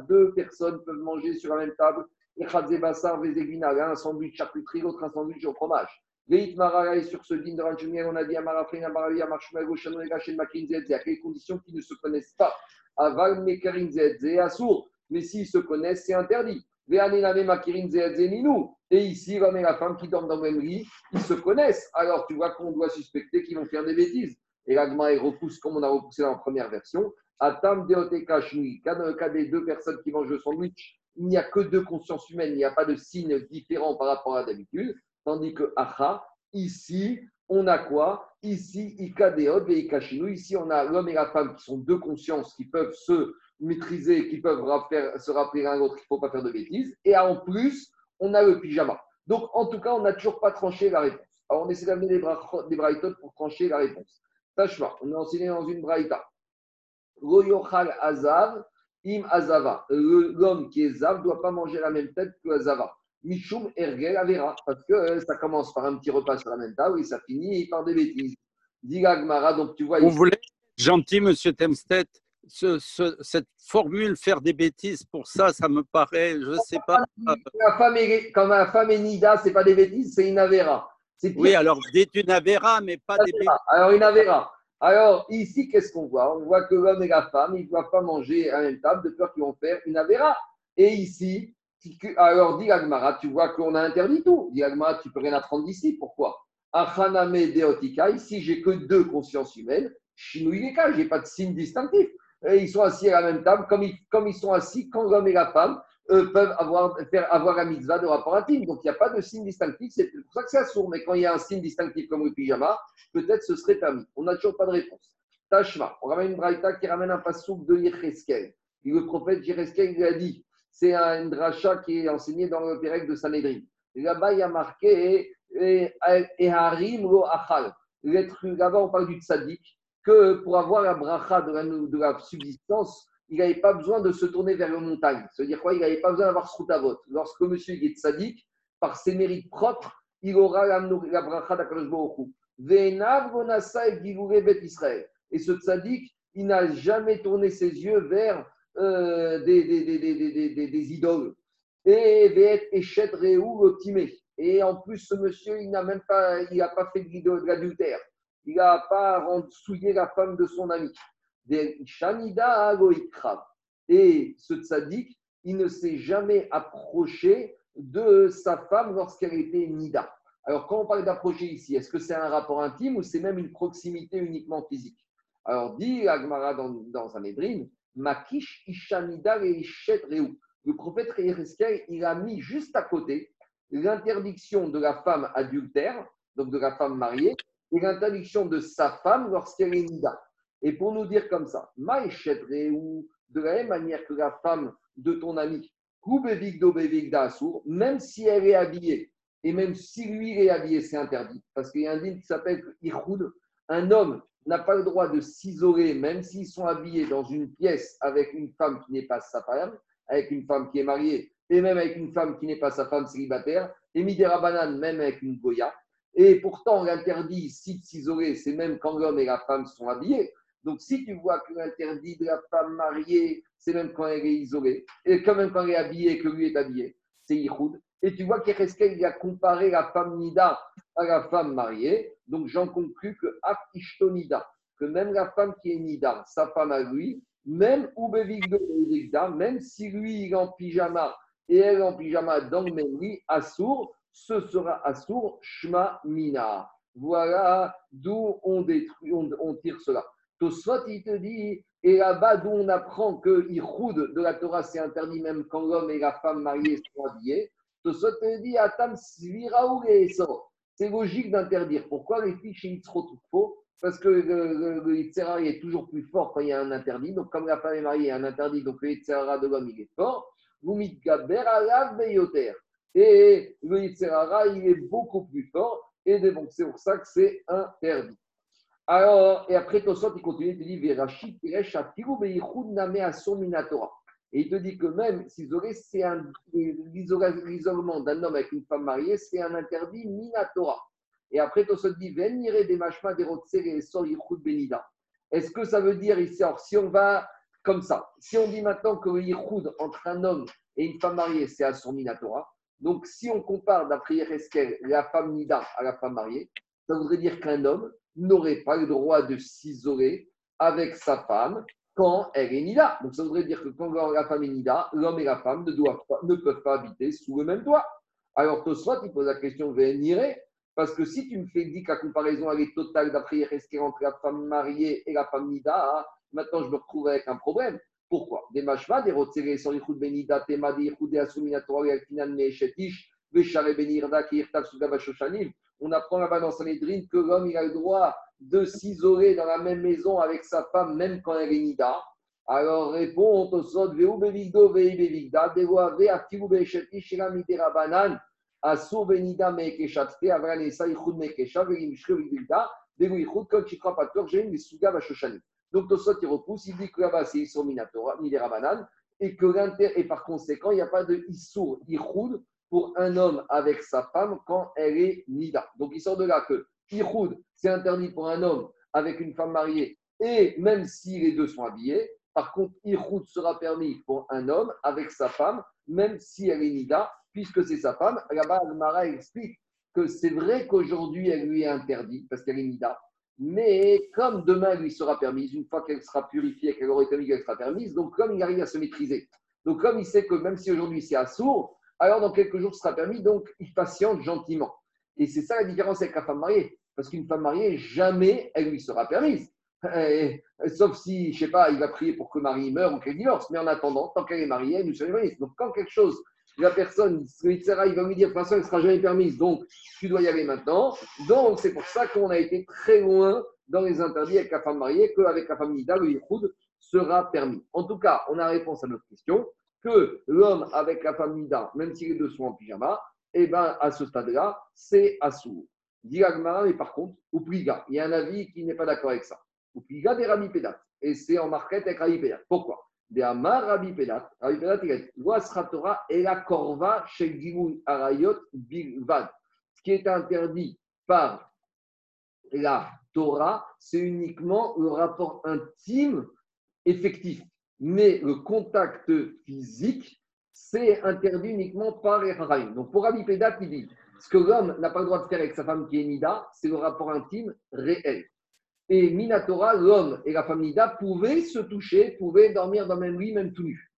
deux personnes peuvent manger sur la même table, un sandwich charcuterie, l'autre un sandwich au fromage. Veit est sur ce din de Ranchuniel, on a dit à Marafrina, Maravia, Marshmallow, Gauchano et Gachen, Makin Zedze, à quelles conditions qu'ils ne se connaissent pas? Aval, Mekarin Zedze, Assour. Mais s'ils se connaissent, c'est interdit. Veanename, Makirin Zedze, Ninou. Et ici, et la femme qui dorment dans le même lit, ils se connaissent. Alors tu vois qu'on doit suspecter qu'ils vont faire des bêtises. Et l'agma repousse comme on a repoussé dans la première version. Atam Deoteka dans le cas des deux personnes qui mangent le sandwich, il n'y a que deux consciences humaines, il n'y a pas de signe différent par rapport à d'habitude. Tandis que Acha, ici, on a quoi? Ici, Ikadeot et Ikashinu. Ici, on a l'homme et la femme qui sont deux consciences qui peuvent se maîtriser, qui peuvent se rappeler l'un l'autre qu'il ne faut pas faire de bêtises. Et en plus, on a le pyjama. Donc, en tout cas, on n'a toujours pas tranché la réponse. Alors, on essaie d'amener des, des pour trancher la réponse. Tachma, on est enseigné dans une braïta. Azav, Im Azava. L'homme qui est Zav ne doit pas manger la même tête que Azava. Mishum Ergel Avera. Parce que euh, ça commence par un petit repas sur la même table et ça finit par des bêtises. Digagmara, donc tu vois. Vous voulez, gentil monsieur Temstedt, ce, cette formule faire des bêtises pour ça, ça me paraît, je ne sais pas. La femme est, quand la femme est Nida, ce n'est pas des bêtises, c'est une Avera. Oui, alors dites une Avera, mais pas des bêtises. Alors une Avera. Alors, ici, qu'est-ce qu'on voit? On voit que l'homme et la femme, ils ne doivent pas manger à la même table de peur qu'ils vont faire une avéra. Et ici, alors, dit Agmara, tu vois qu'on a interdit tout. Dit Agmara, tu peux rien apprendre d'ici. Pourquoi? Achaname deotika, ici, j'ai que deux consciences humaines. Shinouileka, je n'ai pas de signe distinctif. ils sont assis à la même table, comme ils, comme ils sont assis quand l'homme et la femme peuvent avoir, avoir la mitzvah de rapport intime. Donc il n'y a pas de signe distinctif, c'est pour ça que c'est sourd. Mais quand il y a un signe distinctif comme le pyjama, peut-être ce serait permis. On n'a toujours pas de réponse. Tashma, on ramène une braïta qui ramène un pasouk de Yecheskel. Le prophète Yecheskel, il a dit, c'est un dracha qui est enseigné dans le Pérec de Sanhedrin. Là-bas, il y a marqué Eharim lo achal. Là-bas, on parle du tzaddik, que pour avoir la bracha de la, de la subsistance, il n'avait pas besoin de se tourner vers la montagne. C'est-à-dire quoi? Il n'avait pas besoin d'avoir ce vote. Lorsque monsieur est tzaddik, par ses mérites propres, il aura la, la bracha d'Akadosh Israël. Et ce tzaddik, il n'a jamais tourné ses yeux vers euh, des, des, des, des, idoles. Et Et en plus, ce monsieur, il n'a même pas, il n'a pas fait de l'adultère. Il n'a pas souillé la femme de son ami. Et ce tzaddik, il ne s'est jamais approché de sa femme lorsqu'elle était nida. Alors, quand on parle d'approcher ici, est-ce que c'est un rapport intime ou c'est même une proximité uniquement physique? Alors, dit Agmara dans, dans un ébrine, Makish Ishanida. Le prophète Réheskel, il a mis juste à côté l'interdiction de la femme adultère, donc de la femme mariée, et l'interdiction de sa femme lorsqu'elle est nida. Et pour nous dire comme ça, ou de la même manière que la femme de ton ami, même si elle est habillée, et même si lui est habillé, c'est interdit. Parce qu'il y a un dîme qui s'appelle Ihoud. Un homme n'a pas le droit de s'isoler, même s'ils sont habillés dans une pièce avec une femme qui n'est pas sa femme, avec une femme qui est mariée, et même avec une femme qui n'est pas sa femme célibataire, et Midera Banane, même avec une Goya. Et pourtant, l'interdit ici de s'isoler, c'est même quand l'homme et la femme sont habillés. Donc, si tu vois que l'interdit de la femme mariée, c'est même quand elle est isolée, et quand même quand elle est habillée que lui est habillé, c'est Yihoud. Et tu vois qu'Ereskel il a comparé la femme Nida à la femme mariée. Donc, j'en conclus que Nida, que même la femme qui est Nida, sa femme à lui, même même si lui il est en pyjama et elle en pyjama dans le même Assour, ce sera Assour Shma Mina. Voilà d'où on tire cela. Tosfot, il te dit, et là-bas d'où on apprend que Ihoud de la Torah, c'est interdit même quand l'homme et la femme mariés sont habillés. Tosfot te dit, Atam C'est logique d'interdire. Pourquoi les filles chez faux Parce que le, le, est toujours plus fort quand il y a un interdit. Donc, comme la femme est mariée, il y a un interdit, donc le Yitzhara de l'homme, il est fort. Et le Yitzhara, il est beaucoup plus fort. Et donc, c'est pour ça que c'est interdit. Alors, et après, Tosot, il continue, il te dit. Et il te dit que même s'isoler, c'est un l'isolement d'un homme avec une femme mariée, c'est un interdit Minatora. Et après, Tosot dit Venire des machma des benida. Est-ce que ça veut dire si on va comme ça, si on dit maintenant que le entre un homme et une femme mariée, c'est à son Minatora, donc si on compare d'après Yereskel la femme Nida à la femme mariée, ça voudrait dire qu'un homme n'aurait pas le droit de s'isoler avec sa femme quand elle est nida. Donc ça voudrait dire que quand la femme est nida, l'homme et la femme ne, doivent ne peuvent pas habiter sous le même toit. Alors Tosfot, il pose la question Véniré, parce que si tu me fais dire que la comparaison elle est totale d'après rester entre la femme mariée et la femme nida, maintenant je me retrouve avec un problème. Pourquoi? Des machmas, des rotsérés, sur l'Ichud benida, tema, des Ichud asuminatoire, et final meshetish, veshare benirda, qui irtav sugaba shoshanim. On apprend là-bas dans Sanhedrin que l'homme il a le droit de s'isoler dans la même maison avec sa femme, même quand elle est nida. Alors répond Tosot, Veu bevigdo vei bevigda, devoa ve afiru beisheti shira mitera banan, asur venida mekeshatfe, avranesa ichud mekesha, veim shre bevigda, devu ichud kol chikra pator, j'ai une suga vashoshani. Donc Tosot il repousse, il dit que là-bas c'est Isur Minatora, Midera Banan, et que l'inter, et par conséquent, il n'y a pas de Isur Ichud pour un homme avec sa femme quand elle est nida. Donc il sort de là que Ihoud, c'est interdit pour un homme avec une femme mariée, et même si les deux sont habillés, par contre, Ihoud sera permis pour un homme avec sa femme, même si elle est nida, puisque c'est sa femme. Là-bas, Mara explique que c'est vrai qu'aujourd'hui, elle lui est interdite parce qu'elle est nida, mais comme demain, elle lui sera permise, une fois qu'elle sera purifiée, qu'elle aura été mise, qu'elle sera permise, donc comme il arrive à se maîtriser. Donc comme il sait que même si aujourd'hui c'est assourd, alors dans quelques jours, ce sera permis, donc il patiente gentiment. Et c'est ça la différence avec la femme mariée. Parce qu'une femme mariée, jamais elle lui sera permise. Eh, sauf si, je sais pas, il va prier pour que Marie meure ou qu'elle divorce. Mais en attendant, tant qu'elle est mariée, nous sommes Donc quand quelque chose, la personne, il va lui dire, de toute façon, elle ne sera jamais permise, donc tu dois y aller maintenant. Donc c'est pour ça qu'on a été très loin dans les interdits avec la femme mariée, qu'avec la femme Nida, le sera permis. En tout cas, on a réponse à notre question, que l'homme avec la femme Nida, même si les deux sont en pyjama, eh ben, à ce stade-là, c'est Assour. Dit mais par contre, ou Pliga, il y a un avis qui n'est pas d'accord avec ça. Ou Pliga des Rabbi Pédat. Et c'est en marquette avec Rabbi Pédat. Pourquoi? Des Amar Rabbi Pédat. Rabbi Pédat, il a dit Torah et la Korva chez Arayot Bilvad. Ce qui est interdit par la Torah, c'est uniquement le rapport intime effectif. Mais le contact physique, c'est interdit uniquement par les Rahim. Donc pour Rabbi Pédat, il dit ce que l'homme n'a pas le droit de faire avec sa femme qui est Nida, c'est le rapport intime réel. Et Minatora, l'homme et la femme Nida pouvaient se toucher, pouvaient dormir dans le même lit, même tout nus.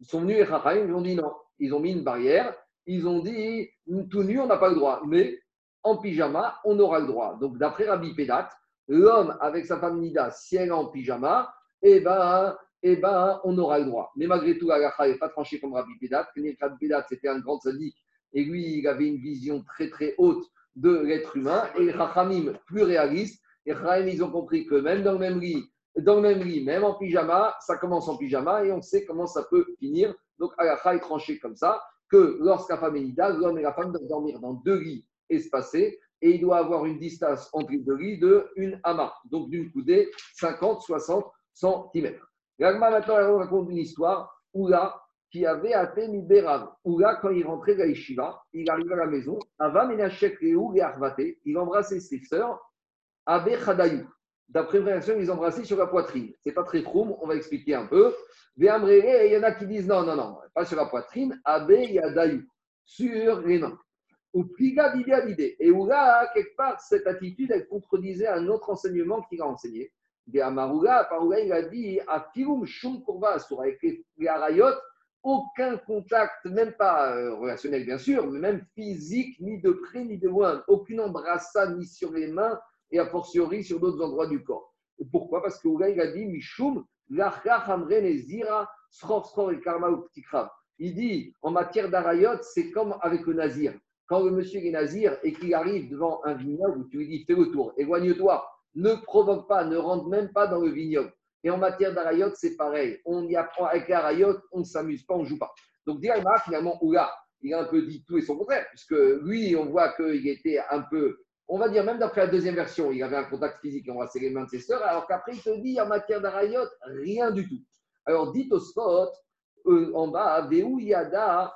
Ils sont venus et Rahim, ils ont dit non. Ils ont mis une barrière. Ils ont dit tout nu, on n'a pas le droit. Mais en pyjama, on aura le droit. Donc d'après Rabbi Pédat, l'homme avec sa femme Nida, si elle est en pyjama, eh ben, eh ben, on aura le droit. Mais malgré tout, Agacha n'est pas tranché comme Rabbi Pédat. Rabbi Pédat, c'était un grand sadique et lui, il avait une vision très très haute de l'être humain. Et les Chachamim, plus réalistes, les Chachamim, ils ont compris que même dans le même lit, dans le même lit, même en pyjama, ça commence en pyjama et on sait comment ça peut finir. Donc, Agacha est tranché comme ça que lorsqu'à femme est l'homme et la femme doivent dormir dans deux lits espacés et il doit avoir une distance entre les deux lits de une ama, donc d'une coudée 50-60 cm. L'agma maintenant on raconte une histoire où là, qui avait atteint Berav, où là, quand il rentrait de la il arrivait à la maison, Ava Menachek et il embrassait ses sœurs, Abe Chadayou. D'après réaction, ils embrassaient sur la poitrine. C'est pas très troum, on va expliquer un peu. il y en a qui disent non, non, non, pas sur la poitrine, Abe Yadayou, sur les mains. Ou Pliga l'idée. Et où là, quelque part, cette attitude, elle contredisait un autre enseignement qu'il a enseigné. De Amaruga, il a dit, Afirum Shum Kurva, avec les Arayot, aucun contact, même pas euh, relationnel bien sûr, mais même physique, ni de près ni de loin, aucune embrassade ni sur les mains et a fortiori sur d'autres endroits du corps. pourquoi? Parce que il a dit Mishum, il dit en matière d'arayot, c'est comme avec le nazir. Quand le monsieur est nazir et qu'il arrive devant un vignoble, tu lui dis fais le tour, éloigne-toi, ne provoque pas, ne rentre même pas dans le vignoble. Et en matière d'arayot, c'est pareil. On y apprend avec l'arayot, on ne s'amuse pas, on ne joue pas. Donc, Diraïma, finalement, Oula, il a un peu dit tout et son contraire, puisque lui, on voit qu'il était un peu, on va dire, même d'après la deuxième version, il avait un contact physique et embrassait les mains de ses sœurs, alors qu'après, il te dit en matière d'arayot, rien du tout. Alors, dit au spot, euh, en bas, Veu Yada,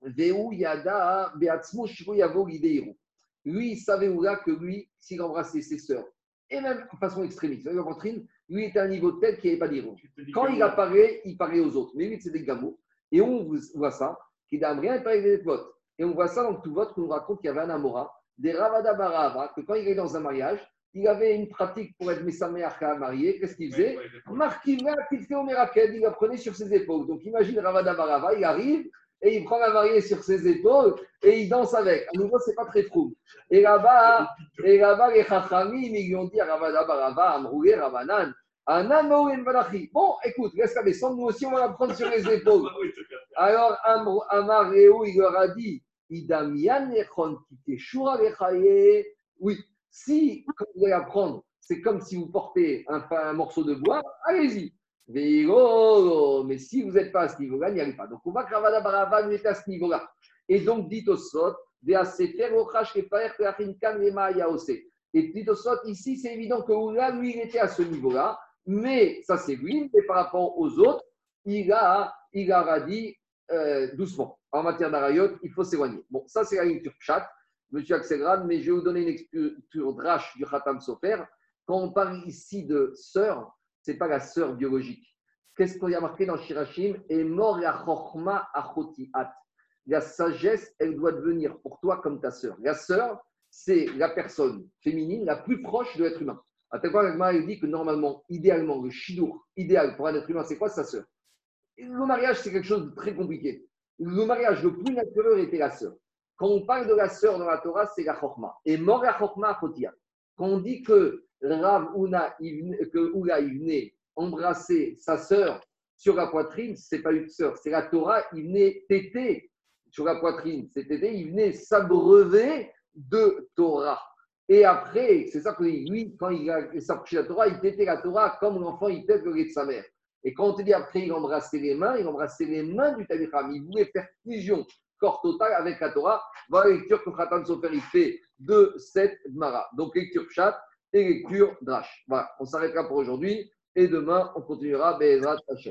Veu Yada, Beatzmo Yavo Lui, il savait Oula que lui, s'il embrassait ses sœurs, et même de façon extrémiste, la ventrine, lui était à un niveau tel qu'il n'y avait pas d'iro. Quand il apparaît, il paraît aux autres. Mais lui, c'est des gamots. Et on voit ça, qu'il n'a rien avec des votes. Et on voit ça dans tout vote qu'on nous raconte qu'il y avait un Amora, des Ravada Barava, que quand il est dans un mariage, il avait une pratique pour être Messameh marié. Qu'est-ce qu'il faisait Marquima, il la prenait sur ses épaules. Donc imagine Ravada Barava, il arrive, et il prend la mariée sur ses épaules et il danse avec. À nouveau, c'est pas très fou. Et là-bas, et là-bas, les chachamim, ils lui ont dit Ravada Barava, Amroué, Ravanan, Bon, écoute, laisse la descendre, nous aussi on va la prendre sur les épaules. Alors, Amaréo, il leur a dit, oui, si, quand vous allez apprendre, c'est comme si vous portez un, un morceau de bois, allez-y. Mais si vous n'êtes pas à ce niveau-là, n'y allez pas. Donc, on va que Ravada Barava est à ce niveau-là. Et donc, dit au Sot, et dit au Sot, ici, c'est évident que là, lui, il était à ce niveau-là. Mais ça, c'est lui. Mais par rapport aux autres, il a, il a dit euh, doucement. En matière d'arayot, il faut s'éloigner. Bon, ça, c'est la lecture chat, monsieur Axelrad, mais je vais vous donner une lecture drache du Khatam Sofer. Quand on parle ici de sœur, ce n'est pas la sœur biologique. Qu'est-ce qu'on y a marqué dans Shirashim Et mort la chorma achotiat. La sagesse, elle doit devenir pour toi comme ta sœur. La sœur, c'est la personne féminine la plus proche de l'être humain. À tel point, il dit que normalement, idéalement, le shidour idéal pour un être humain, c'est quoi sa sœur? Le mariage, c'est quelque chose de très compliqué. Le mariage le plus naturel était la sœur. Quand on parle de la sœur dans la Torah, c'est la chorma. Et mort la chorma achotiat. Quand on dit que Rav Una, que Oula, il venait embrasser sa sœur sur la poitrine, c'est pas une sœur, c'est la Torah, il venait téter sur la poitrine, c'est téter, il venait s'abreuver de Torah. Et après, c'est ça que lui, quand il s'approchait de la Torah, il tétait la Torah comme l'enfant, il tète le lait de sa mère. Et quand on te dit après, il embrassait les mains, il embrassait les mains du Tabicham. Il voulait faire fusion, corps total avec la Torah. Voilà la lecture que Khatan Sofer il fait de cette Mara. Donc lecture chat et lecture Drash. Voilà, on s'arrêtera pour aujourd'hui. Et demain, on continuera Bezrat Hashem.